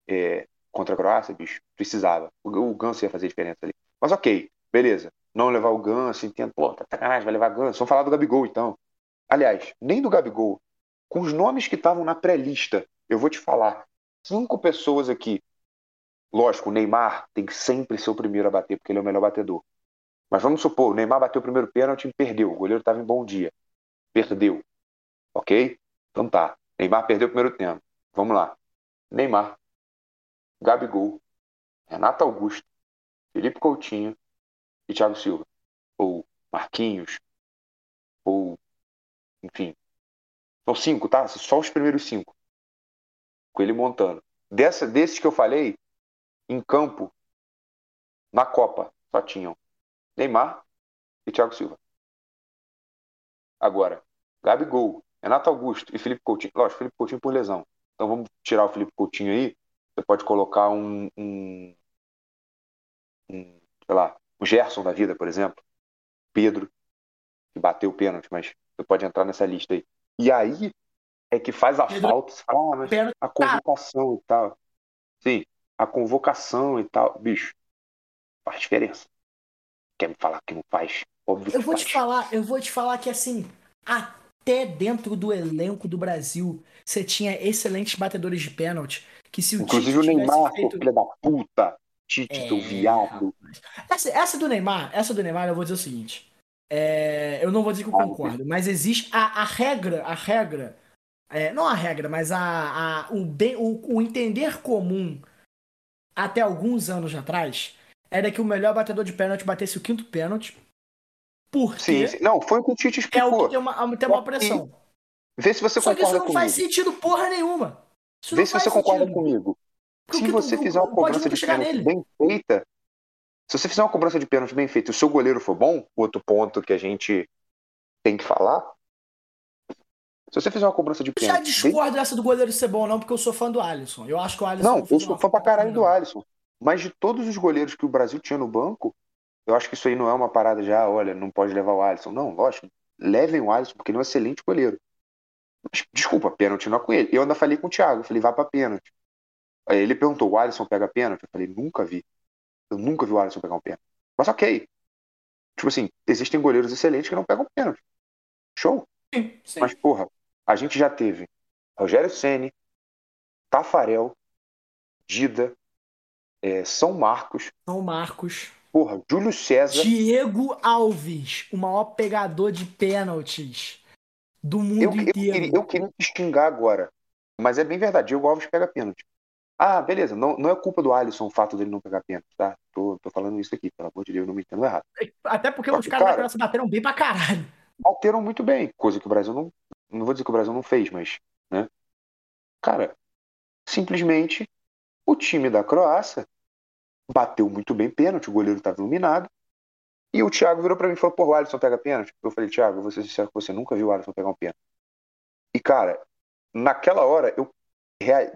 é, contra a Croácia, bicho, precisava. O, o Ganso ia fazer diferença ali. Mas ok, beleza. Não levar o Ganso, entendo. Pô, tá sacanagem, vai levar Ganso. Vamos falar do Gabigol, então. Aliás, nem do Gabigol. Com os nomes que estavam na pré-lista, eu vou te falar. Cinco pessoas aqui. Lógico, o Neymar tem que sempre ser o primeiro a bater, porque ele é o melhor batedor. Mas vamos supor, o Neymar bateu o primeiro pênalti e perdeu. O goleiro estava em bom dia. Perdeu. Ok? Então tá. Neymar perdeu o primeiro tempo. Vamos lá. Neymar, Gabigol, Renato Augusto, Felipe Coutinho e Thiago Silva. Ou Marquinhos. Ou. Enfim. São cinco, tá? Só os primeiros cinco. Com ele montando. Dessa, desses que eu falei, em campo, na Copa, só tinham Neymar e Thiago Silva. Agora, Gabigol, Renato Augusto e Felipe Coutinho. Lógico, Felipe Coutinho por lesão. Então vamos tirar o Felipe Coutinho aí. Você pode colocar um, um, um sei lá, o Gerson da vida, por exemplo. Pedro, que bateu o pênalti, mas você pode entrar nessa lista aí. E aí é que faz a Pedro- falta. Fala, ah, mas a convocação e tal. Sim, a convocação e tal. Bicho, faz diferença. Quer me falar que não faz? Óbvio Eu vou faz. te falar, eu vou te falar que assim, até dentro do elenco do Brasil, você tinha excelentes batedores de pênalti. Que se o Inclusive o Neymar, feito... seu filho da puta. Tite, É, teu viado. Essa, essa do Neymar, essa do Neymar, eu vou dizer o seguinte. é, eu não vou dizer que eu Ah, concordo, mas existe a, a regra, a regra, é, não a regra, mas a, a- o, bem, o, o entender comum até alguns anos atrás era que o melhor batedor de pênalti batesse o quinto pênalti, porque Sim, sim. Não, foi o que o Tite é o explicou. que tem uma, tem uma pressão. Vê se você Só que isso concorda não comigo. faz sentido porra nenhuma. Isso Vê se você concorda sentido. comigo. Porque Se você tu- fizer uma cobrança de pênalti bem feita, se você fizer uma cobrança de pênalti bem feita e o seu goleiro for bom, outro ponto que a gente tem que falar, se você fizer uma cobrança de Eu já pênalti bem... discordo dessa do goleiro ser bom, não, porque eu sou fã do Alisson. Eu acho que o Alisson. Não, eu sou fã pra caralho do. Alisson. Mas de todos os goleiros que o Brasil tinha no banco, eu acho que isso aí não é uma parada já, olha, não pode levar o Alisson. Não, lógico, levem o Alisson, porque ele é um excelente goleiro. Desculpa, pênalti não é com ele. Eu ainda falei com o Thiago, falei, vai pra pênalti. Aí ele perguntou, o Alisson pega pênalti? Eu falei, nunca vi. Eu nunca vi o Alisson pegar um pênalti. Mas ok. Tipo assim, existem goleiros excelentes que não pegam pênalti. Show. Sim, sim. Mas, porra, a gente já teve Rogério Ceni, Tafarel, Dida, é, São Marcos, São Marcos. porra, Júlio César. Diego Alves, o maior pegador de pênaltis do mundo Eu, eu, inteiro. queria, eu queria xingar agora, mas é bem verdade, Diego Alves pega pênalti. Ah, beleza, não, não é culpa do Alisson o fato dele não pegar pênalti, tá? Tô, tô falando isso aqui, pelo amor de Deus, não me entendo errado. Até porque Só os caras da cara- França bateram bem pra caralho. Bateram muito bem, coisa que o Brasil não. Não vou dizer que o Brasil não fez, mas. Né? Cara, simplesmente o time da Croácia bateu muito bem pênalti, o goleiro estava iluminado. E o Thiago virou pra mim e falou: Pô, o Alisson pega pênalti? Eu falei: Thiago, eu vou ser sincero com você, nunca vi o Alisson pegar um pênalti. E, cara, naquela hora, eu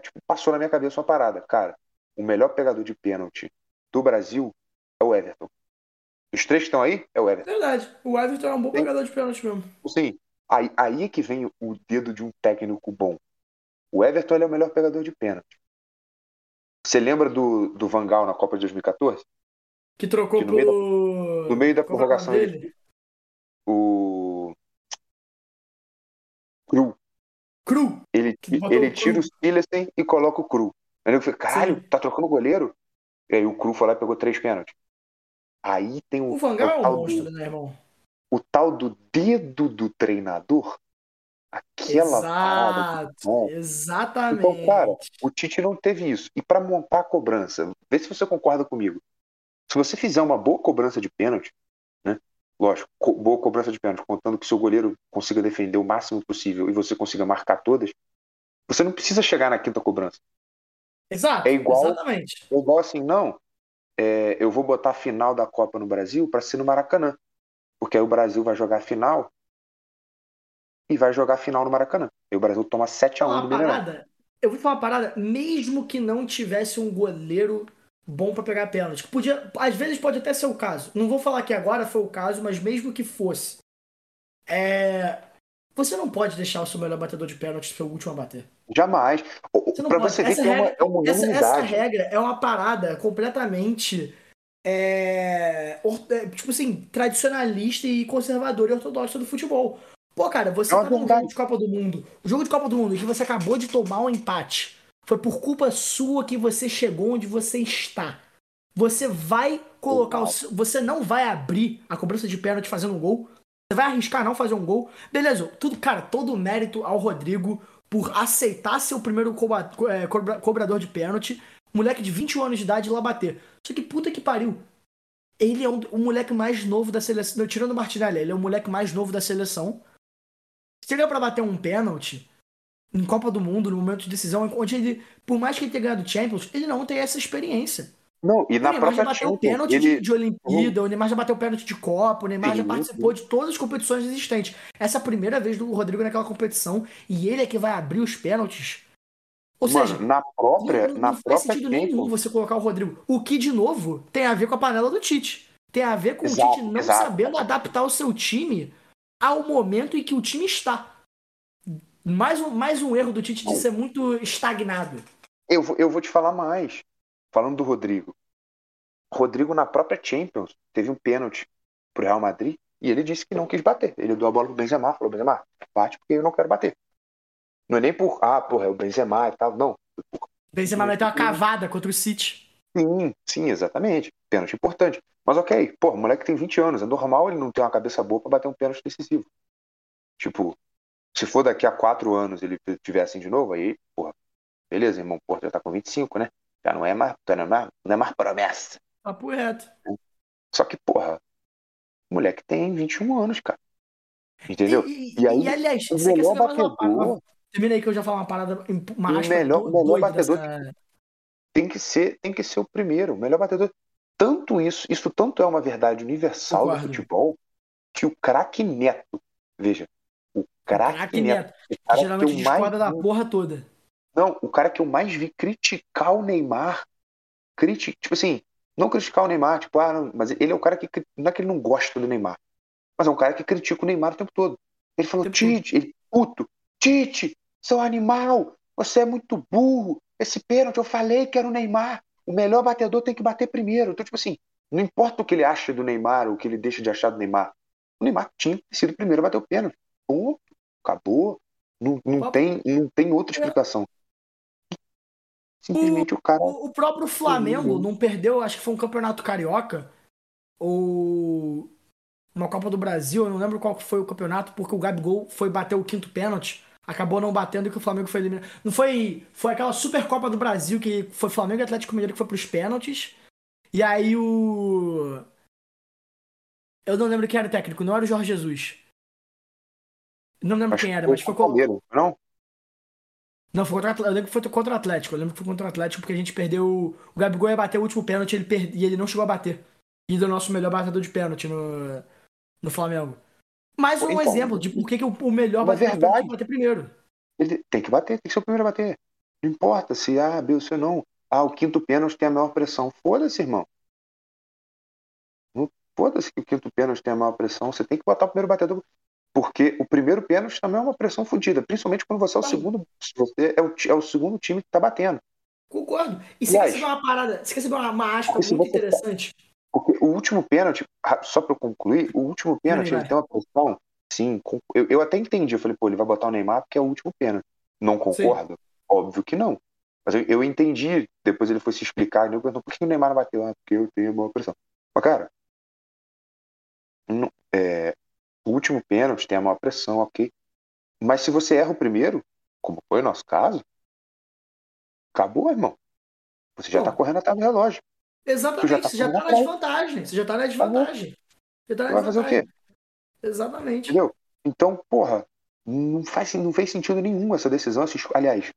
tipo, passou na minha cabeça uma parada. Cara, o melhor pegador de pênalti do Brasil é o Everton. Os três que estão aí é o Everton. Verdade. O Everton é um bom Sim. pegador de pênalti mesmo. Sim. Aí, aí que vem o dedo de um técnico bom. O Everton é o melhor pegador de pênalti. Você lembra do, do Vangal na Copa de 2014? Que trocou Que pro. No meio da é prorrogação ele- dele? O Cru. Cru. Ele, ele o Cru. tira o Silersen e coloca o Cru. Aí eu falei, caralho, Sim. tá trocando o goleiro? E aí o Cru foi lá e pegou três pênaltis. Aí tem o, O Vangal é o um tal monstro, do, né, irmão? o tal do dedo do treinador. Aquela parada. Exato. bom. Exatamente. Então, cara, o Tite não teve isso. E para montar a cobrança, vê se você concorda comigo. Se você fizer uma boa cobrança de pênalti, né? Lógico, co- boa cobrança de pênalti, contando que seu goleiro consiga defender o máximo possível e você consiga marcar todas, você não precisa chegar na quinta cobrança. Exato. É igual- Exatamente. É igual assim, não. é, eu vou botar a final da Copa no Brasil para ser no Maracanã. Porque aí o Brasil vai jogar a final e vai jogar a final no Maracanã. E o Brasil toma 7 a 1 Uma no Mineirão. Eu vou falar uma parada, mesmo que não tivesse um goleiro bom pra pegar pênalti. Podia, às vezes pode até ser o caso. Não vou falar que agora foi o caso, mas mesmo que fosse. É, Você não pode deixar o seu melhor batedor de pênalti ser o último a bater. Jamais. Para você ver Essa que é uma, é uma Essa, essa regra é uma parada completamente. é, é, tipo assim, tradicionalista e conservadora e ortodoxa do futebol. Pô, cara, você É tá num jogo de Copa do Mundo. O jogo de Copa do Mundo que você acabou de tomar um empate. Foi por culpa sua que você chegou onde você está. Você vai colocar o seu- Você não vai abrir a cobrança de pênalti fazendo um gol. Você vai arriscar não fazer um gol. Beleza, tudo, cara, todo o mérito ao Rodrigo por aceitar ser o primeiro coba- é, cobra- cobrador de pênalti. Moleque de 21 anos de idade lá bater. Só que puta que pariu. Ele é um- o moleque mais novo da seleção. não, Tirando o Martinelli, ele é o moleque mais novo da seleção. Chega pra bater um pênalti em Copa do Mundo, no momento de decisão, onde ele, por mais que ele tenha ganhado Champions, ele não tem essa experiência. Não, e na o Neymar já própria bateu Champions, pênalti ele... de, de Olimpíada, o Neymar já bateu pênalti de Copa, o Neymar já Sim, participou de todas as competições existentes. Essa é a primeira vez do Rodrigo naquela competição e ele é que vai abrir os pênaltis. Ou Mano, seja, na própria, não, não na faz própria sentido nenhum Champions, você colocar o Rodrigo. O que, de novo, tem a ver com a panela do Tite. Tem a ver com Exato, o Tite não exato. sabendo adaptar o seu time ao momento em que o time está. Mais um, mais um erro do Tite de ser muito estagnado. eu, vou- eu vou te falar mais. Falando do Rodrigo. Rodrigo, na própria Champions, teve um pênalti pro Real Madrid e ele disse que não quis bater. Ele deu a bola pro Benzema, falou, Benzema, bate porque eu não quero bater. Não é nem por, ah, porra, é o Benzema e tal, não. Benzema vai ter uma cavada contra o City. Sim, sim, exatamente. Pênalti importante. Mas ok, pô, o moleque tem 20 anos, é normal ele não ter uma cabeça boa pra bater um pênalti decisivo. Tipo, se for daqui a quatro anos ele tiver assim de novo, aí, porra, beleza, irmão, porra, já tá com 25, né? Já não é mais, não é mais, não é mais promessa. Papo reto. Só que, porra, o moleque tem 21 anos, cara. Entendeu? E, E aí, aliás, o melhor batedor Termina aí que eu já falo uma parada, uma O aspa melhor- do- melhor batedor dessa- tem que ser, tem que ser o primeiro, o melhor batedor. Tanto isso, isso tanto é uma verdade universal Concordo. do futebol que o craque Neto, veja, o craque Craque Neto, Neto, o que cara que geralmente eu mais discorda da porra toda. não, o cara que eu mais vi criticar o Neymar, criti, tipo assim, não criticar o Neymar, tipo, ah, não, mas ele é o cara que não é que ele não gosta do Neymar, mas é um cara que critica o Neymar o tempo todo. Ele falou, Tite, ele, puto, Tite, seu animal, você é muito burro. Esse pênalti, eu falei que era o Neymar. O melhor batedor tem que bater primeiro. Então, tipo assim, não importa o que ele acha do Neymar ou o que ele deixa de achar do Neymar. O Neymar tinha que ter sido o primeiro a bater o pênalti. Ponto. Acabou. Não, não, Papo- tem, não tem outra explicação. Simplesmente o cara. O, o próprio Flamengo não perdeu, acho que foi um campeonato carioca, ou uma Copa do Brasil, eu não lembro qual foi o campeonato, porque o Gabigol foi bater o quinto pênalti, acabou não batendo e que o Flamengo foi eliminado. Não foi, foi aquela Super Copa do Brasil que foi Flamengo e Atlético Mineiro que foi pros pênaltis. E aí o Eu não lembro quem era o técnico, não era o Jorge Jesus. Não lembro Acho quem que era, mas foi qual- Palmeiras, não? não, foi contra o Atlético. Eu lembro que foi contra o Atlético. Eu lembro que foi contra o Atlético porque a gente perdeu. O Gabigol ia bater o último pênalti ele per... e ele não chegou a bater. E do nosso melhor batedor de pênalti no, no Flamengo. Mais um Então, exemplo de por que, o melhor na batedor de pênalti tem verdade- que bater primeiro. Ele tem que bater, tem que ser o primeiro a bater. Não importa se A, B ou C não. Ah, o quinto pênalti tem a maior pressão. Foda-se, irmão. Foda-se que o quinto pênalti tem a maior pressão, você tem que botar o primeiro batedor. Porque o primeiro pênalti também é uma pressão fodida, principalmente quando você é o segundo. Você é o, é o segundo time que tá batendo. Concordo. E você quer saber uma parada, você quer saber uma, uma aspa muito interessante? Porque o último pênalti, só pra eu concluir, o último pênalti ele tem uma pressão. Sim, eu, eu até entendi. Eu falei, pô, ele vai botar o Neymar porque é o último pênalti. Não concordo? Óbvio que não. Mas eu, eu entendi. Depois ele foi se explicar e eu perguntou por que o Neymar não bateu? Ah, porque eu tenho boa pressão. Mas, cara, não- é, o último pênalti tem a maior pressão, ok. Mas se você erra o primeiro, como foi o nosso caso, acabou, irmão. Você já Bom, tá correndo atrás do relógio. Exatamente, já tá você já tá correndo na desvantagem. Você já tá na desvantagem. Você tá na Vai fazer o desvantagem. quê? Exatamente. Entendeu? Então, porra, não faz, não fez sentido nenhum essa decisão. essa Aliás,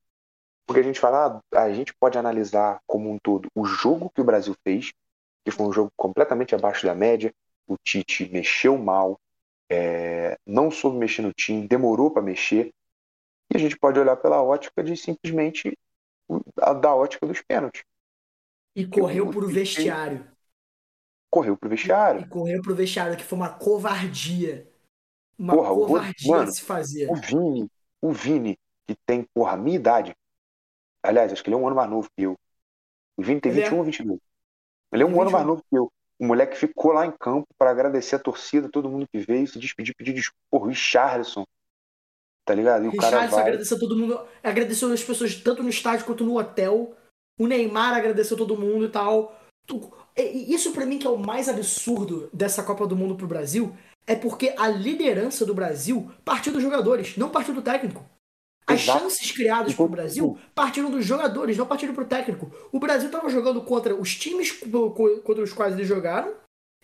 porque a gente fala, ah, a gente pode analisar como um todo o jogo que o Brasil fez, que foi um jogo completamente abaixo da média. O Tite mexeu mal, é, não soube mexer no time, demorou para mexer. E a gente pode olhar pela ótica de simplesmente o- a- da ótica dos pênaltis. E correu Eu- pro vestiário. Correu pro E vestiário. correu pro vestiário, que foi uma covardia. Uma Porra, o covardia mano, de se fazer. O Vini, o Vini, que tem, porra, a minha idade. Aliás, acho que ele é um ano mais novo que eu. O Vini tem Ele é. 21 ou 22. Ele é um Tem ano mais 21. novo que eu. O moleque ficou lá em campo para agradecer a torcida, todo mundo que veio, se despedir, pedir desculpa. O Richarlison. Tá ligado? E o cara Richardson vai. agradeceu todo mundo, agradeceu as pessoas tanto no estádio quanto no hotel. O Neymar agradeceu todo mundo e tal. Isso pra mim que é o mais absurdo dessa Copa do Mundo pro Brasil, é porque a liderança do Brasil partiu dos jogadores, não partiu do técnico. As Exato. chances criadas pro Brasil partiram dos jogadores, não partiram pro técnico. O Brasil tava jogando contra os times co- co- contra os quais eles jogaram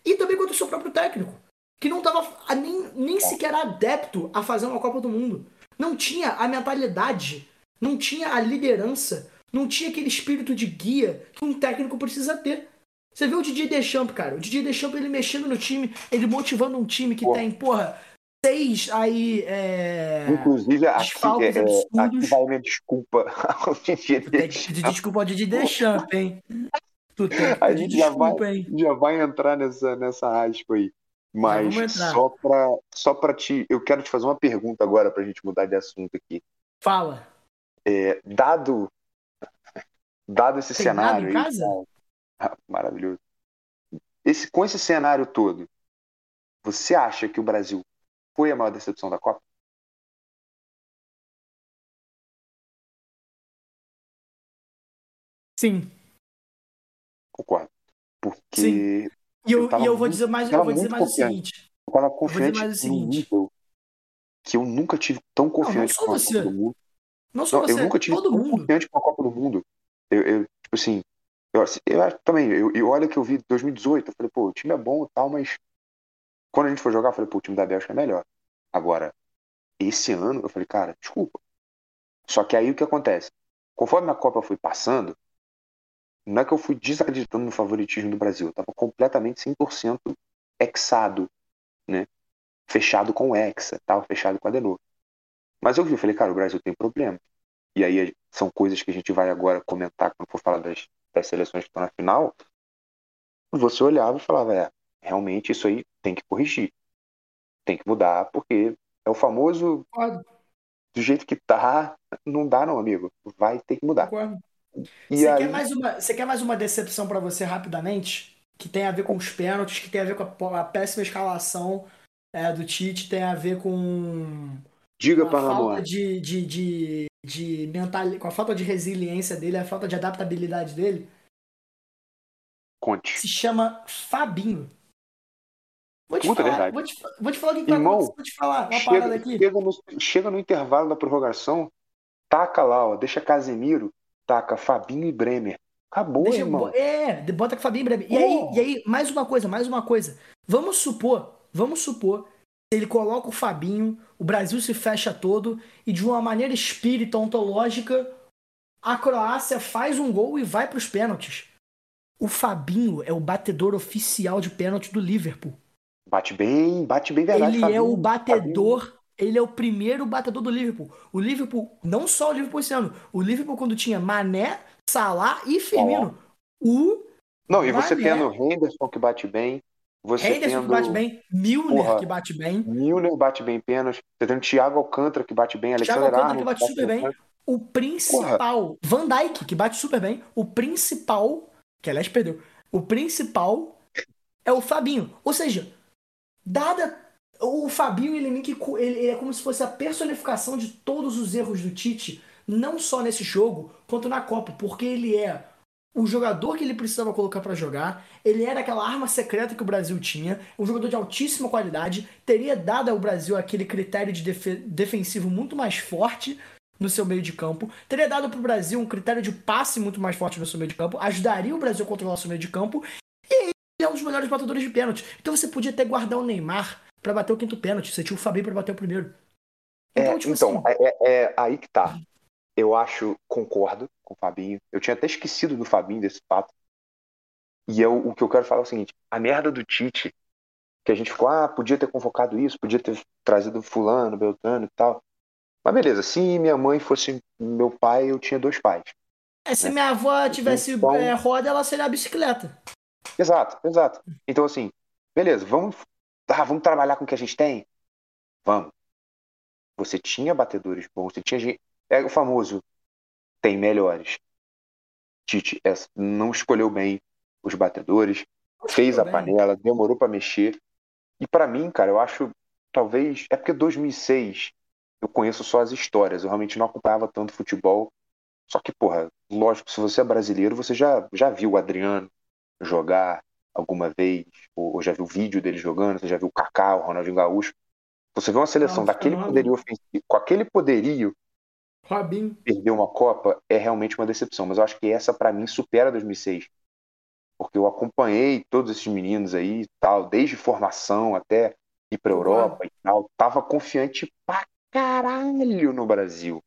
e também contra o seu próprio técnico, que não tava a- nem, nem sequer adepto a fazer uma Copa do Mundo. Não tinha a mentalidade, não tinha a liderança, não tinha aquele espírito de guia que um técnico precisa ter. Você vê o Didier Deschamps, cara. O Didier Deschamps, ele mexendo no time, ele motivando um time que Pô. tem, porra, seis aí. É... Inclusive, aqui, é, absurdos. aqui vai minha desculpa (laughs) ao tem que Deschamps. pedir desculpa ao Didier Deschamps, hein? Tu tem que A pedir gente já vai, desculpa, hein? já vai entrar nessa, nessa aspa aí. Mas só pra, só pra te. Eu quero te fazer uma pergunta agora pra gente mudar de assunto aqui. Fala. É, dado, dado esse Tem cenário aí, casa? ah, maravilhoso. Esse, com esse cenário todo, você acha que o Brasil foi a maior decepção da Copa? Sim. Concordo. Porque Sim. E eu, Eu e eu vou muito- dizer mais, eu vou dizer mais o seguinte. eu tava dizer confiante mais o seguinte. que eu nunca tive tão confiante só com a. Copa do Mundo. Não só Não, você, eu nunca tive todo tão mundo. confiante com a Copa do Mundo. Eu, eu, tipo assim, eu, eu também, eu, eu olha que eu vi 2018, eu falei, pô, o time é bom e tal, mas quando a gente foi jogar, eu falei, pô, o time da Bélgica é melhor. Agora, esse ano, eu falei, cara, desculpa. Só que aí o que acontece? Conforme a Copa foi passando, não é que eu fui desacreditando no favoritismo do Brasil, eu tava completamente 100% exado, né? Fechado com o Hexa, tava fechado com a Adenor. Mas eu vi, eu falei, cara, o Brasil tem problema. E aí são coisas que a gente vai agora comentar quando for falar das, das seleções que estão na final. Você olhava e falava, é, realmente isso aí tem que corrigir. Tem que mudar, porque é o famoso Concordo, do jeito que tá, não dá não, amigo. Vai ter que mudar. concordo. E Você aí, quer mais uma, você quer mais uma decepção pra você rapidamente? Que tem a ver com os pênaltis, que tem a ver com a, péssima escalação é, do Tite, tem a ver com diga para falta de, de, de, de mental, com a falta de resiliência dele, a falta de adaptabilidade dele, Conte. se chama Fabinho. Vou te Puta, falar, verdade. vou te, vou te falar o que Irmão, te falar uma parada Chega, aqui. chega, no, chega no intervalo da prorrogação, taca lá, ó, deixa Casemiro, taca Fabinho e Bremer. Acabou, Deixa, irmão. é, bota com o Fabinho breve. E aí, e aí, mais uma coisa, mais uma coisa. Vamos supor, vamos supor, ele coloca o Fabinho, o Brasil se fecha todo e de uma maneira espírita, ontológica, a Croácia faz um gol e vai para os pênaltis. O Fabinho é o batedor oficial de pênalti do Liverpool. Bate bem, bate bem verdade. ele é Fabinho, o batedor, ele é o primeiro batedor do Liverpool. O Liverpool, não só o Liverpool esse ano, o Liverpool quando tinha Mané, Salah e Firmino. O Não, e você Mané. tendo o Henderson que bate bem, Você Henderson que tendo bate bem, Milner Porra. que bate bem, Milner bate bem pênalti. Você tendo Thiago Alcântara que bate bem. Thiago Alexander Alcântara que bate super bem, bem. o principal, Van Dijk que bate super bem, o principal, que aliás perdeu, o principal é o Fabinho. Ou seja, dada o Fabinho co- ele- é como se fosse a personificação de todos os erros do Tite, não só nesse jogo, quanto na Copa, porque ele é o jogador que ele precisava colocar pra jogar, ele era aquela arma secreta que o Brasil tinha, um jogador de altíssima qualidade, teria dado ao Brasil aquele critério de defe- defensivo muito mais forte no seu meio de campo, teria dado pro Brasil um critério de passe muito mais forte no seu meio de campo, ajudaria o Brasil a controlar o seu meio de campo, e é um dos melhores batedores de pênalti. Então você podia até guardar o Neymar pra bater o quinto pênalti, você tinha o Fabinho pra bater o primeiro. É, tipo então, assim, é, é aí que tá. Eu acho, concordo com o Fabinho. Eu tinha até esquecido do Fabinho desse fato. E eu, o que eu quero falar é o seguinte: a merda do Tite, que a gente ficou, ah, podia ter convocado isso, podia ter trazido Fulano, Beltrano e tal. Mas beleza, se minha mãe fosse meu pai, eu tinha dois pais. é, se minha avó tivesse Então- é, roda, ela seria a bicicleta. Exato, exato. Então, assim, beleza, vamos, ah, vamos trabalhar com o que a gente tem? Vamos. Você tinha batedores bons, você tinha gente. É o famoso tem melhores. Tite é, não escolheu bem os batedores, fez a bem. panela, demorou pra mexer. E pra mim, cara, eu acho talvez é porque 2006 eu conheço só as histórias, eu realmente não acompanhava tanto futebol. Só que, porra, lógico, se você é brasileiro, você já, já viu o Adriano jogar alguma vez, ou, ou já viu vídeo dele jogando, você já viu o Kaká, o Ronaldinho Gaúcho. Você vê uma seleção Não, daquele poderio ofensivo, com aquele poderio, Robinho. perder uma Copa é realmente uma decepção. Mas eu acho que essa, pra mim, supera 2006. Porque eu acompanhei todos esses meninos aí tal, desde formação até ir pra Concordo. Europa e tal. Tava confiante pra caralho no Brasil.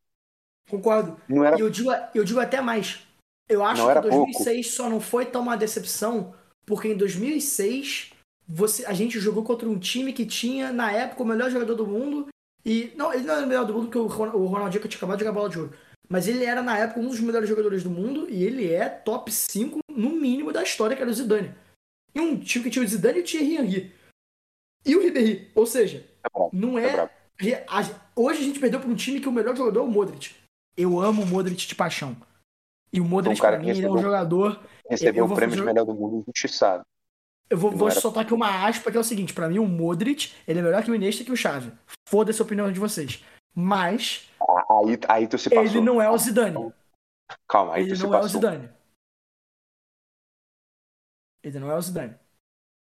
Concordo. Não era E eu digo, eu digo até mais. Eu acho que era 2006 só não foi tão uma decepção, porque em 2006 você, a gente jogou contra um time que tinha, na época, o melhor jogador do mundo. E. Não, ele não era o melhor do mundo, porque o o Ronaldinho que tinha acabado de jogar bola de ouro. Mas ele era, na época, um dos melhores jogadores do mundo e ele é top 5, no mínimo, da história, que era o Zidane. E um time que tinha o Zidane e o Thierry Henry. E o Ribéry. Ou seja, é brabo, não é é. Hoje a gente perdeu para um time que o melhor jogador é o Modric. Eu amo o Modric de paixão. E o Modric, que mim, ele é um recebeu- jogador. Recebeu eu o prêmio de melhor do mundo injustiçado. Eu vou, vou era- soltar aqui uma aspa que é o seguinte: pra mim, o Modric, ele é melhor que o Iniesta e que o Xavi. Foda-se a opinião de vocês. Mas Ah, Aí, aí tu se passou. ele não é o Zidane. Calma, aí Ele tu se não é o passou. Zidane. Ele não é o Zidane.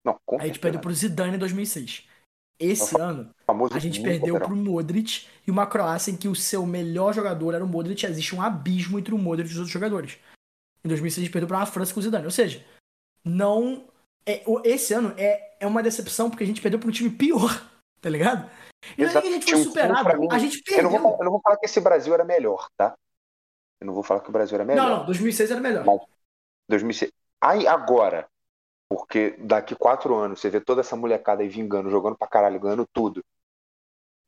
Não, com A gente perdeu pro Zidane em 2006. Esse ano, a gente perdeu lateral. pro Modric e uma Croácia em que o seu melhor jogador era o Modric. Existe um abismo entre o Modric e os outros jogadores. Em 2006 a gente perdeu pra uma França com o Zidane. Ou seja, não. É, o- esse ano é, é uma decepção porque a gente perdeu pra um time pior, (laughs) tá ligado? E não é que a gente foi superado, mim- a gente Eu não, perdeu. vou, eu não vou falar que esse Brasil era melhor, tá? Eu não vou falar que o Brasil era melhor. Não, não, 2006 era melhor. Mas- 2006. Aí agora, porque daqui quatro anos você vê toda essa molecada aí vingando, jogando pra caralho, ganhando tudo.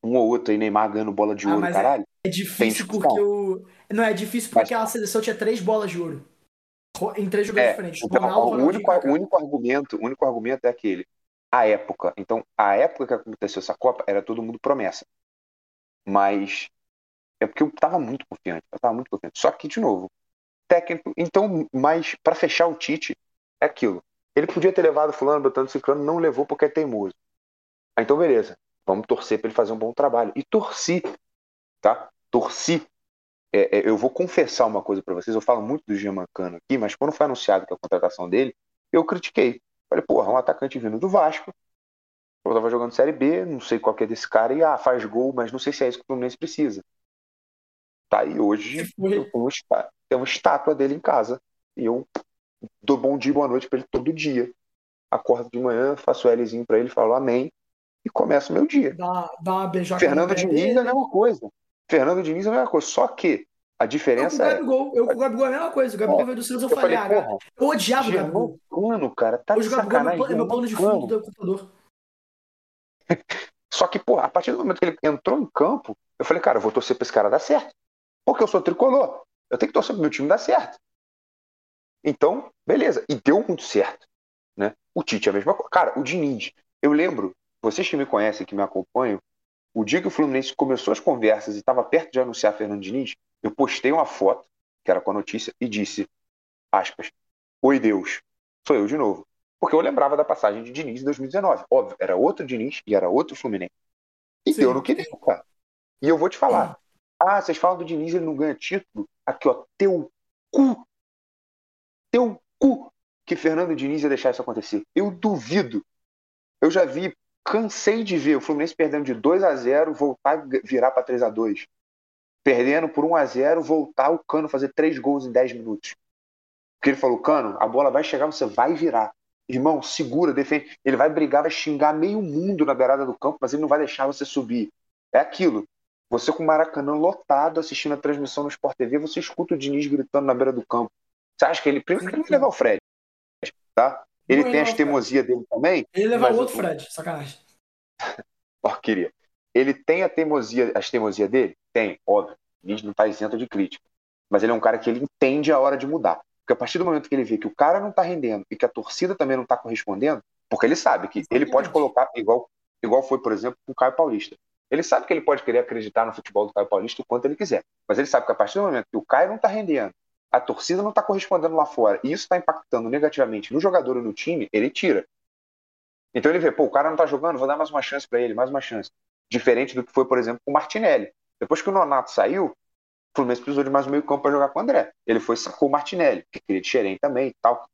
Um ou outro aí, Neymar ganhando bola de Ah, ouro, mas caralho. É difícil porque o. Não, é difícil porque Mas- aquela seleção tinha três bolas de ouro. Ro- Em três jogadores É, diferentes. então, Ronaldo, o, único, o único argumento, o único argumento é aquele. A época. Então, a época que aconteceu essa Copa era todo mundo promessa. Mas é porque eu tava muito confiante. Eu tava muito confiante. Só que, de novo, técnico. Então, mas para fechar o Tite, é aquilo. Ele podia ter levado fulano, botando ciclano, não levou porque é teimoso. Ah, então, beleza. Vamos torcer para ele fazer um bom trabalho. E torci, tá? Torci. É, é, eu vou confessar uma coisa para vocês. Eu falo muito do Gianmancano aqui, mas quando foi anunciado que a contratação dele, eu critiquei. Falei, porra, um atacante vindo do Vasco. Eu tava jogando Série B, não sei qual que é desse cara, e ah, faz gol, mas não sei se é isso que o Fluminense precisa. Tá, e hoje eu uma, está- tenho uma estátua dele em casa. E eu dou bom dia e boa noite pra ele todo dia. Acordo de manhã, faço Lzinho pra ele, falo amém e começo o meu dia. Dá, dá uma beijoca Fernando Diniz é a mesma coisa. Fernando Diniz é a mesma coisa. Só que a Eu o diferença é. Gabigol. Eu com o Gabigol é a mesma coisa. O Gabigol veio do Santos, eu Eu falei, falei, ah, porra, eu odiava o Gabigol. Germano, cara, tá Hoje o Gabigol é meu, é plano de fundo do computador. (laughs) Só que, pô, a partir do momento que ele entrou em campo, eu falei, cara, eu vou torcer pra esse cara dar certo. Porque eu sou tricolor. Eu tenho que torcer pro meu time dar certo. Então, beleza. E deu muito certo. Né? O Tite é a mesma coisa. Cara, o Diniz. Eu lembro, vocês que me conhecem, que me acompanham, o dia que o Fluminense começou as conversas e estava perto de anunciar Fernando Diniz, eu postei uma foto, que era com a notícia, e disse, aspas, Oi Deus, sou eu de novo. Porque eu lembrava da passagem de Diniz em 2019. Óbvio, era outro Diniz e era outro Fluminense. E Sim. deu no que deu, cara. E eu vou te falar. Ah, vocês falam do Diniz, ele não ganha título. Aqui, ó, teu cu. Teu cu que Fernando Diniz ia deixar isso acontecer. Eu duvido. Eu já vi, cansei de ver o Fluminense perdendo de 2 a 0 voltar virar para 3 a 2 Perdendo por 1 a 0 voltar o Cano fazer três gols em 10 minutos. Porque ele falou, Cano, a bola vai chegar, você vai virar. Irmão, segura, defende. Ele vai brigar, vai xingar meio mundo na beirada do campo, mas ele não vai deixar você subir. É aquilo. Você com o Maracanã lotado, assistindo a transmissão no Sport TV, você escuta o Diniz gritando na beira do campo. Você acha que ele. Primeiro que ele vai levar o Fred. Tá? Ele tem as teimosias dele também. Ele leva o outro Fred, sacanagem. (laughs) Ó, queria. Ele tem a teimosia, as teimosias dele? Tem, óbvio. O Diniz não está isento de crítica. Mas ele é um cara que ele entende a hora de mudar. Porque a partir do momento que ele vê que o cara não está rendendo e que a torcida também não está correspondendo, porque ele sabe que ele pode colocar, igual, igual foi, por exemplo, com o Caio Paulista. Ele sabe que ele pode querer acreditar no futebol do Caio Paulista o quanto ele quiser. Mas ele sabe que a partir do momento que o Caio não está rendendo, a torcida não está correspondendo lá fora, e isso está impactando negativamente no jogador e no time, ele tira. Então ele vê, pô, o cara não está jogando, vou dar mais uma chance para ele, mais uma chance. Diferente do que foi, por exemplo, com o Martinelli. Depois que o Nonato saiu, o Fluminense precisou de mais um meio campo para jogar com o André. Ele foi sacou o Martinelli, que queria de Xerém também e tal.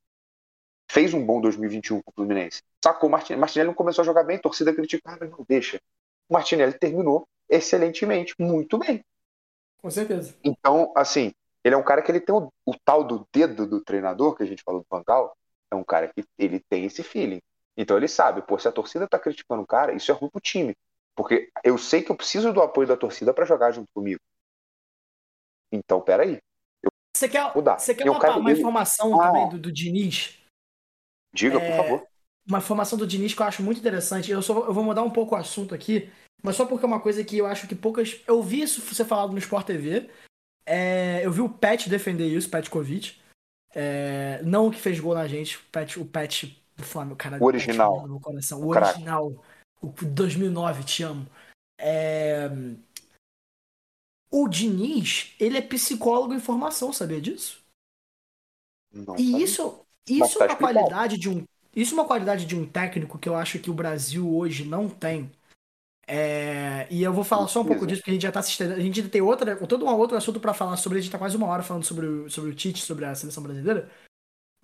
Fez um bom 2021 com o Fluminense. Sacou o Martinelli. Martinelli não começou a jogar bem, a torcida criticava, não deixa. O Martinelli terminou excelentemente, muito bem. Com certeza. Então, assim, ele é um cara que ele tem o, o tal do dedo do treinador, que a gente falou do Pangal, é um cara que ele tem esse feeling. Então ele sabe, pô, se a torcida tá criticando o cara, isso é ruim pro time. Porque eu sei que eu preciso do apoio da torcida para jogar junto comigo. Então, peraí. Você quer, mudar. Você quer uma, quero... uma informação ah. também do, do Diniz? Diga, é, por favor. Uma informação do Diniz que eu acho muito interessante. Eu, só, eu vou mudar um pouco o assunto aqui, mas só porque é uma coisa que eu acho que poucas. Eu vi isso ser falado no Sport TV. É, eu vi o Pet defender isso, Pet Kovic. É, não o que fez gol na gente, o Pet, o Pet do Flamengo, cara. O original. no coração. O, original. O 2009, te amo. É, o Diniz, ele é psicólogo em formação, sabia disso? Não e sabia. isso, isso tá é uma qualidade de um, isso é uma qualidade de um técnico que eu acho que o Brasil hoje não tem. É, e eu vou falar só um pouco disso, porque a gente já tá assistindo. A gente tem outra, todo um outro assunto para falar sobre. A gente tá quase uma hora falando sobre o, sobre o Tite, sobre a seleção brasileira.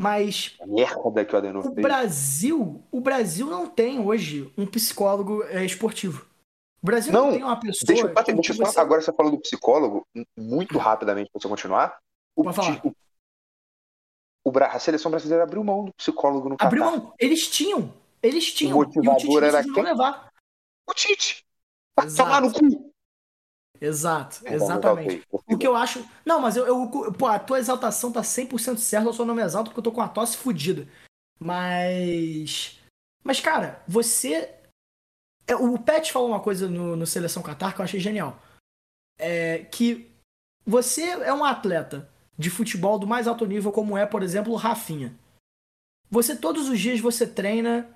Mas. Merda que o O Brasil, o Brasil não tem hoje um psicólogo é, esportivo. O Brasil não, não tem uma pessoa. Deixa, eu, deixa eu só, você... agora você falou do psicólogo, muito rapidamente para você continuar. O, falar. O, o, a seleção brasileira abriu mão do psicólogo no Abriu Catar. mão. Eles tinham. Eles tinham. O motivador o Tite era quem? levar. O Tite. Pra tomar no cu. Exato, exatamente. O que eu acho. Não, mas eu, eu. Pô, a tua exaltação tá 100% certa, eu só não me exalto porque eu tô com a tosse fodida. Mas. Mas, cara, você é, o Pet falou uma coisa no, no Seleção Qatar que eu achei genial. É que você é um atleta de futebol do mais alto nível, como é, por exemplo, o Rafinha. Você todos os dias você treina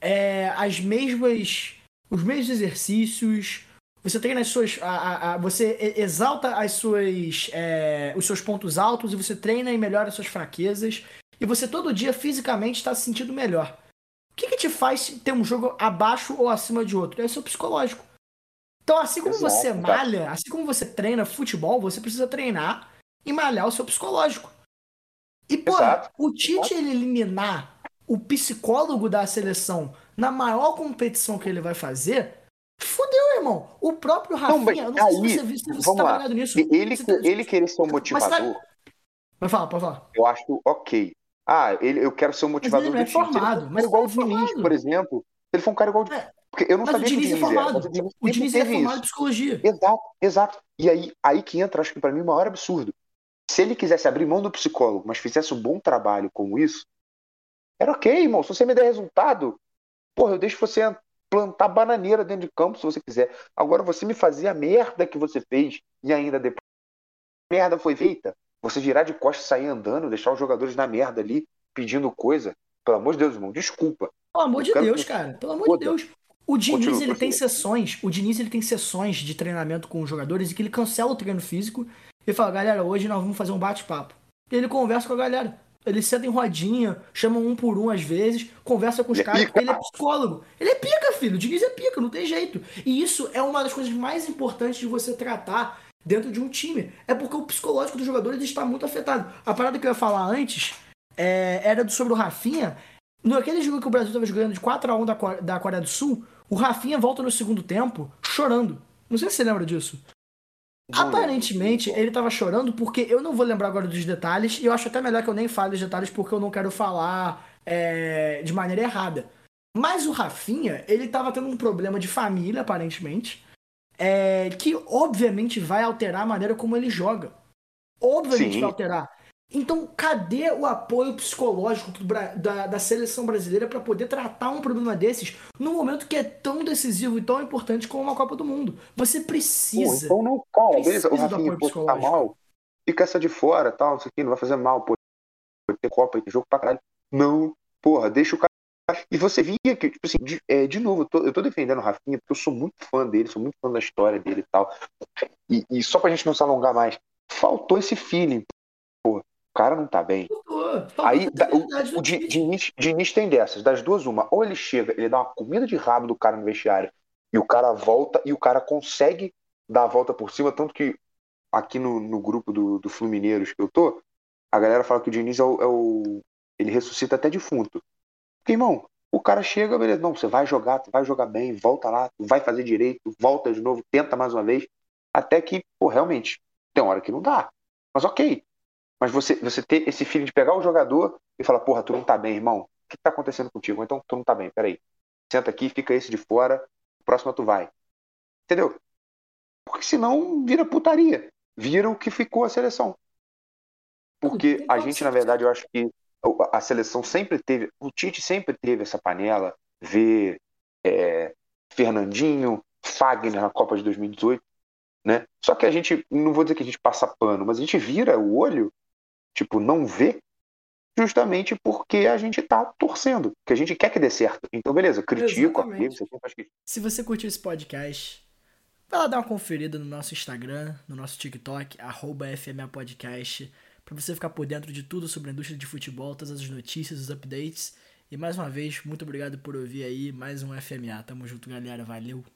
é, as mesmas, os mesmos exercícios. Você treina as suas, a, a, a, você exalta as suas, é, os seus pontos altos e você treina e melhora as suas fraquezas. E você todo dia fisicamente está se sentindo melhor. O que, que te faz ter um jogo abaixo ou acima de outro? É o seu psicológico. Então, assim como Exato, você malha, assim como você treina futebol, você precisa treinar e malhar o seu psicológico. E, pô, o Tite ele eliminar o psicólogo da seleção na maior competição que ele vai fazer, fudeu, irmão. O próprio Rafinha, não, não sei aí, se você, se você tá ligado nisso. Ele, você, ele querer ser um motivador. Mas, vai falar, pode falar. Eu acho ok. Ah, ele, eu quero ser um motivador mas ele do é formado, mas igual o Diniz, por exemplo. Ele foi um cara igual. É. Porque eu não mas sabia o Diniz, que o Diniz é formado. Era, o, o Diniz é formado em psicologia. Exato, exato. E aí, aí que entra, acho que para mim, o maior absurdo. Se ele quisesse abrir mão do psicólogo, mas fizesse um bom trabalho como isso, era ok, irmão. Se você me der resultado, porra, eu deixo você plantar bananeira dentro de campo se você quiser. Agora, você me fazer a merda que você fez e ainda depois a merda foi feita, você virar de costas, sair andando, deixar os jogadores na merda ali, pedindo coisa. Pelo amor de Deus, irmão, desculpa. Pelo amor de Deus, que- cara. Pelo amor Puta. de Deus. O Diniz, Continua, ele tem sessões, o Diniz, ele tem sessões de treinamento com os jogadores e que ele cancela o treino físico e fala, galera, hoje nós vamos fazer um bate-papo. E ele conversa com a galera. Ele senta em rodinha, chama um por um às vezes, conversa com os é caras, ele é psicólogo. Ele é pica, filho. O Diniz é pica, não tem jeito. E isso é uma das coisas mais importantes de você tratar dentro de um time. É porque o psicológico dos jogadores está muito afetado. A parada que eu ia falar antes é, era sobre o Rafinha. Naquele jogo que o Brasil estava jogando de 4x1 da, Core- da Coreia do Sul, o Rafinha volta no segundo tempo chorando. Não sei se você lembra disso. Aparentemente, ele tava chorando porque eu não vou lembrar agora dos detalhes, e eu acho até melhor que eu nem fale os detalhes porque eu não quero falar é, de maneira errada. Mas o Rafinha, ele tava tendo um problema de família, aparentemente, é, que obviamente vai alterar a maneira como ele joga. Obviamente Sim. vai alterar. Então, cadê o apoio psicológico da, da seleção brasileira para poder tratar um problema desses num momento que é tão decisivo e tão importante como uma Copa do Mundo? Você Pô, precisa. então não, calma, beleza. O Rafinha, pô, tá mal. Fica essa de fora, tal, não sei o que, não vai fazer mal, pô. Tem Copa, tem jogo pra caralho. Não, porra, deixa o cara. E você via que, tipo assim, de, é, de novo, eu tô, eu tô defendendo o Rafinha porque eu sou muito fã dele, sou muito fã da história dele e tal. E, e só pra gente não se alongar mais, faltou esse feeling, pô. Cara não tá bem. Aí o, o. Diniz, Diniz tem dessas, das duas, uma. Ou ele chega, ele dá uma comida de rabo do cara no vestiário e o cara volta e o cara consegue dar a volta por cima, tanto que aqui no, no grupo do, do Flumineiros que eu tô, a galera fala que o Diniz é o, é o- Ele ressuscita até defunto. Porque, irmão, o cara chega, beleza, não, você vai jogar, tu vai jogar bem, volta lá, tu vai fazer direito, volta de novo, tenta mais uma vez, até que, pô, realmente, tem hora que não dá. Mas ok. Mas você, você ter esse feeling de pegar o jogador e falar, porra, tu não tá bem, irmão. O que tá acontecendo contigo? Então, tu não tá bem, peraí. Senta aqui, fica esse de fora, próxima tu vai. Entendeu? Porque senão vira putaria. Vira o que ficou a seleção. Porque a gente, na verdade, eu acho que a seleção sempre teve, o Tite sempre teve essa panela, ver é, Fernandinho, Fagner na Copa de 2018, né? Só que a gente, não vou dizer que a gente passa pano, mas a gente vira o olho, tipo, não vê, justamente porque a gente tá torcendo, que a gente quer que dê certo. Então, beleza, critico, você faz que Se você curtiu esse podcast, vai lá dar uma conferida no nosso Instagram, no nosso TikTok, arroba FMA Podcast, pra você ficar por dentro de tudo sobre a indústria de futebol, todas as notícias, os updates. E mais uma vez, muito obrigado por ouvir aí mais um FMA. Tamo junto, galera. Valeu!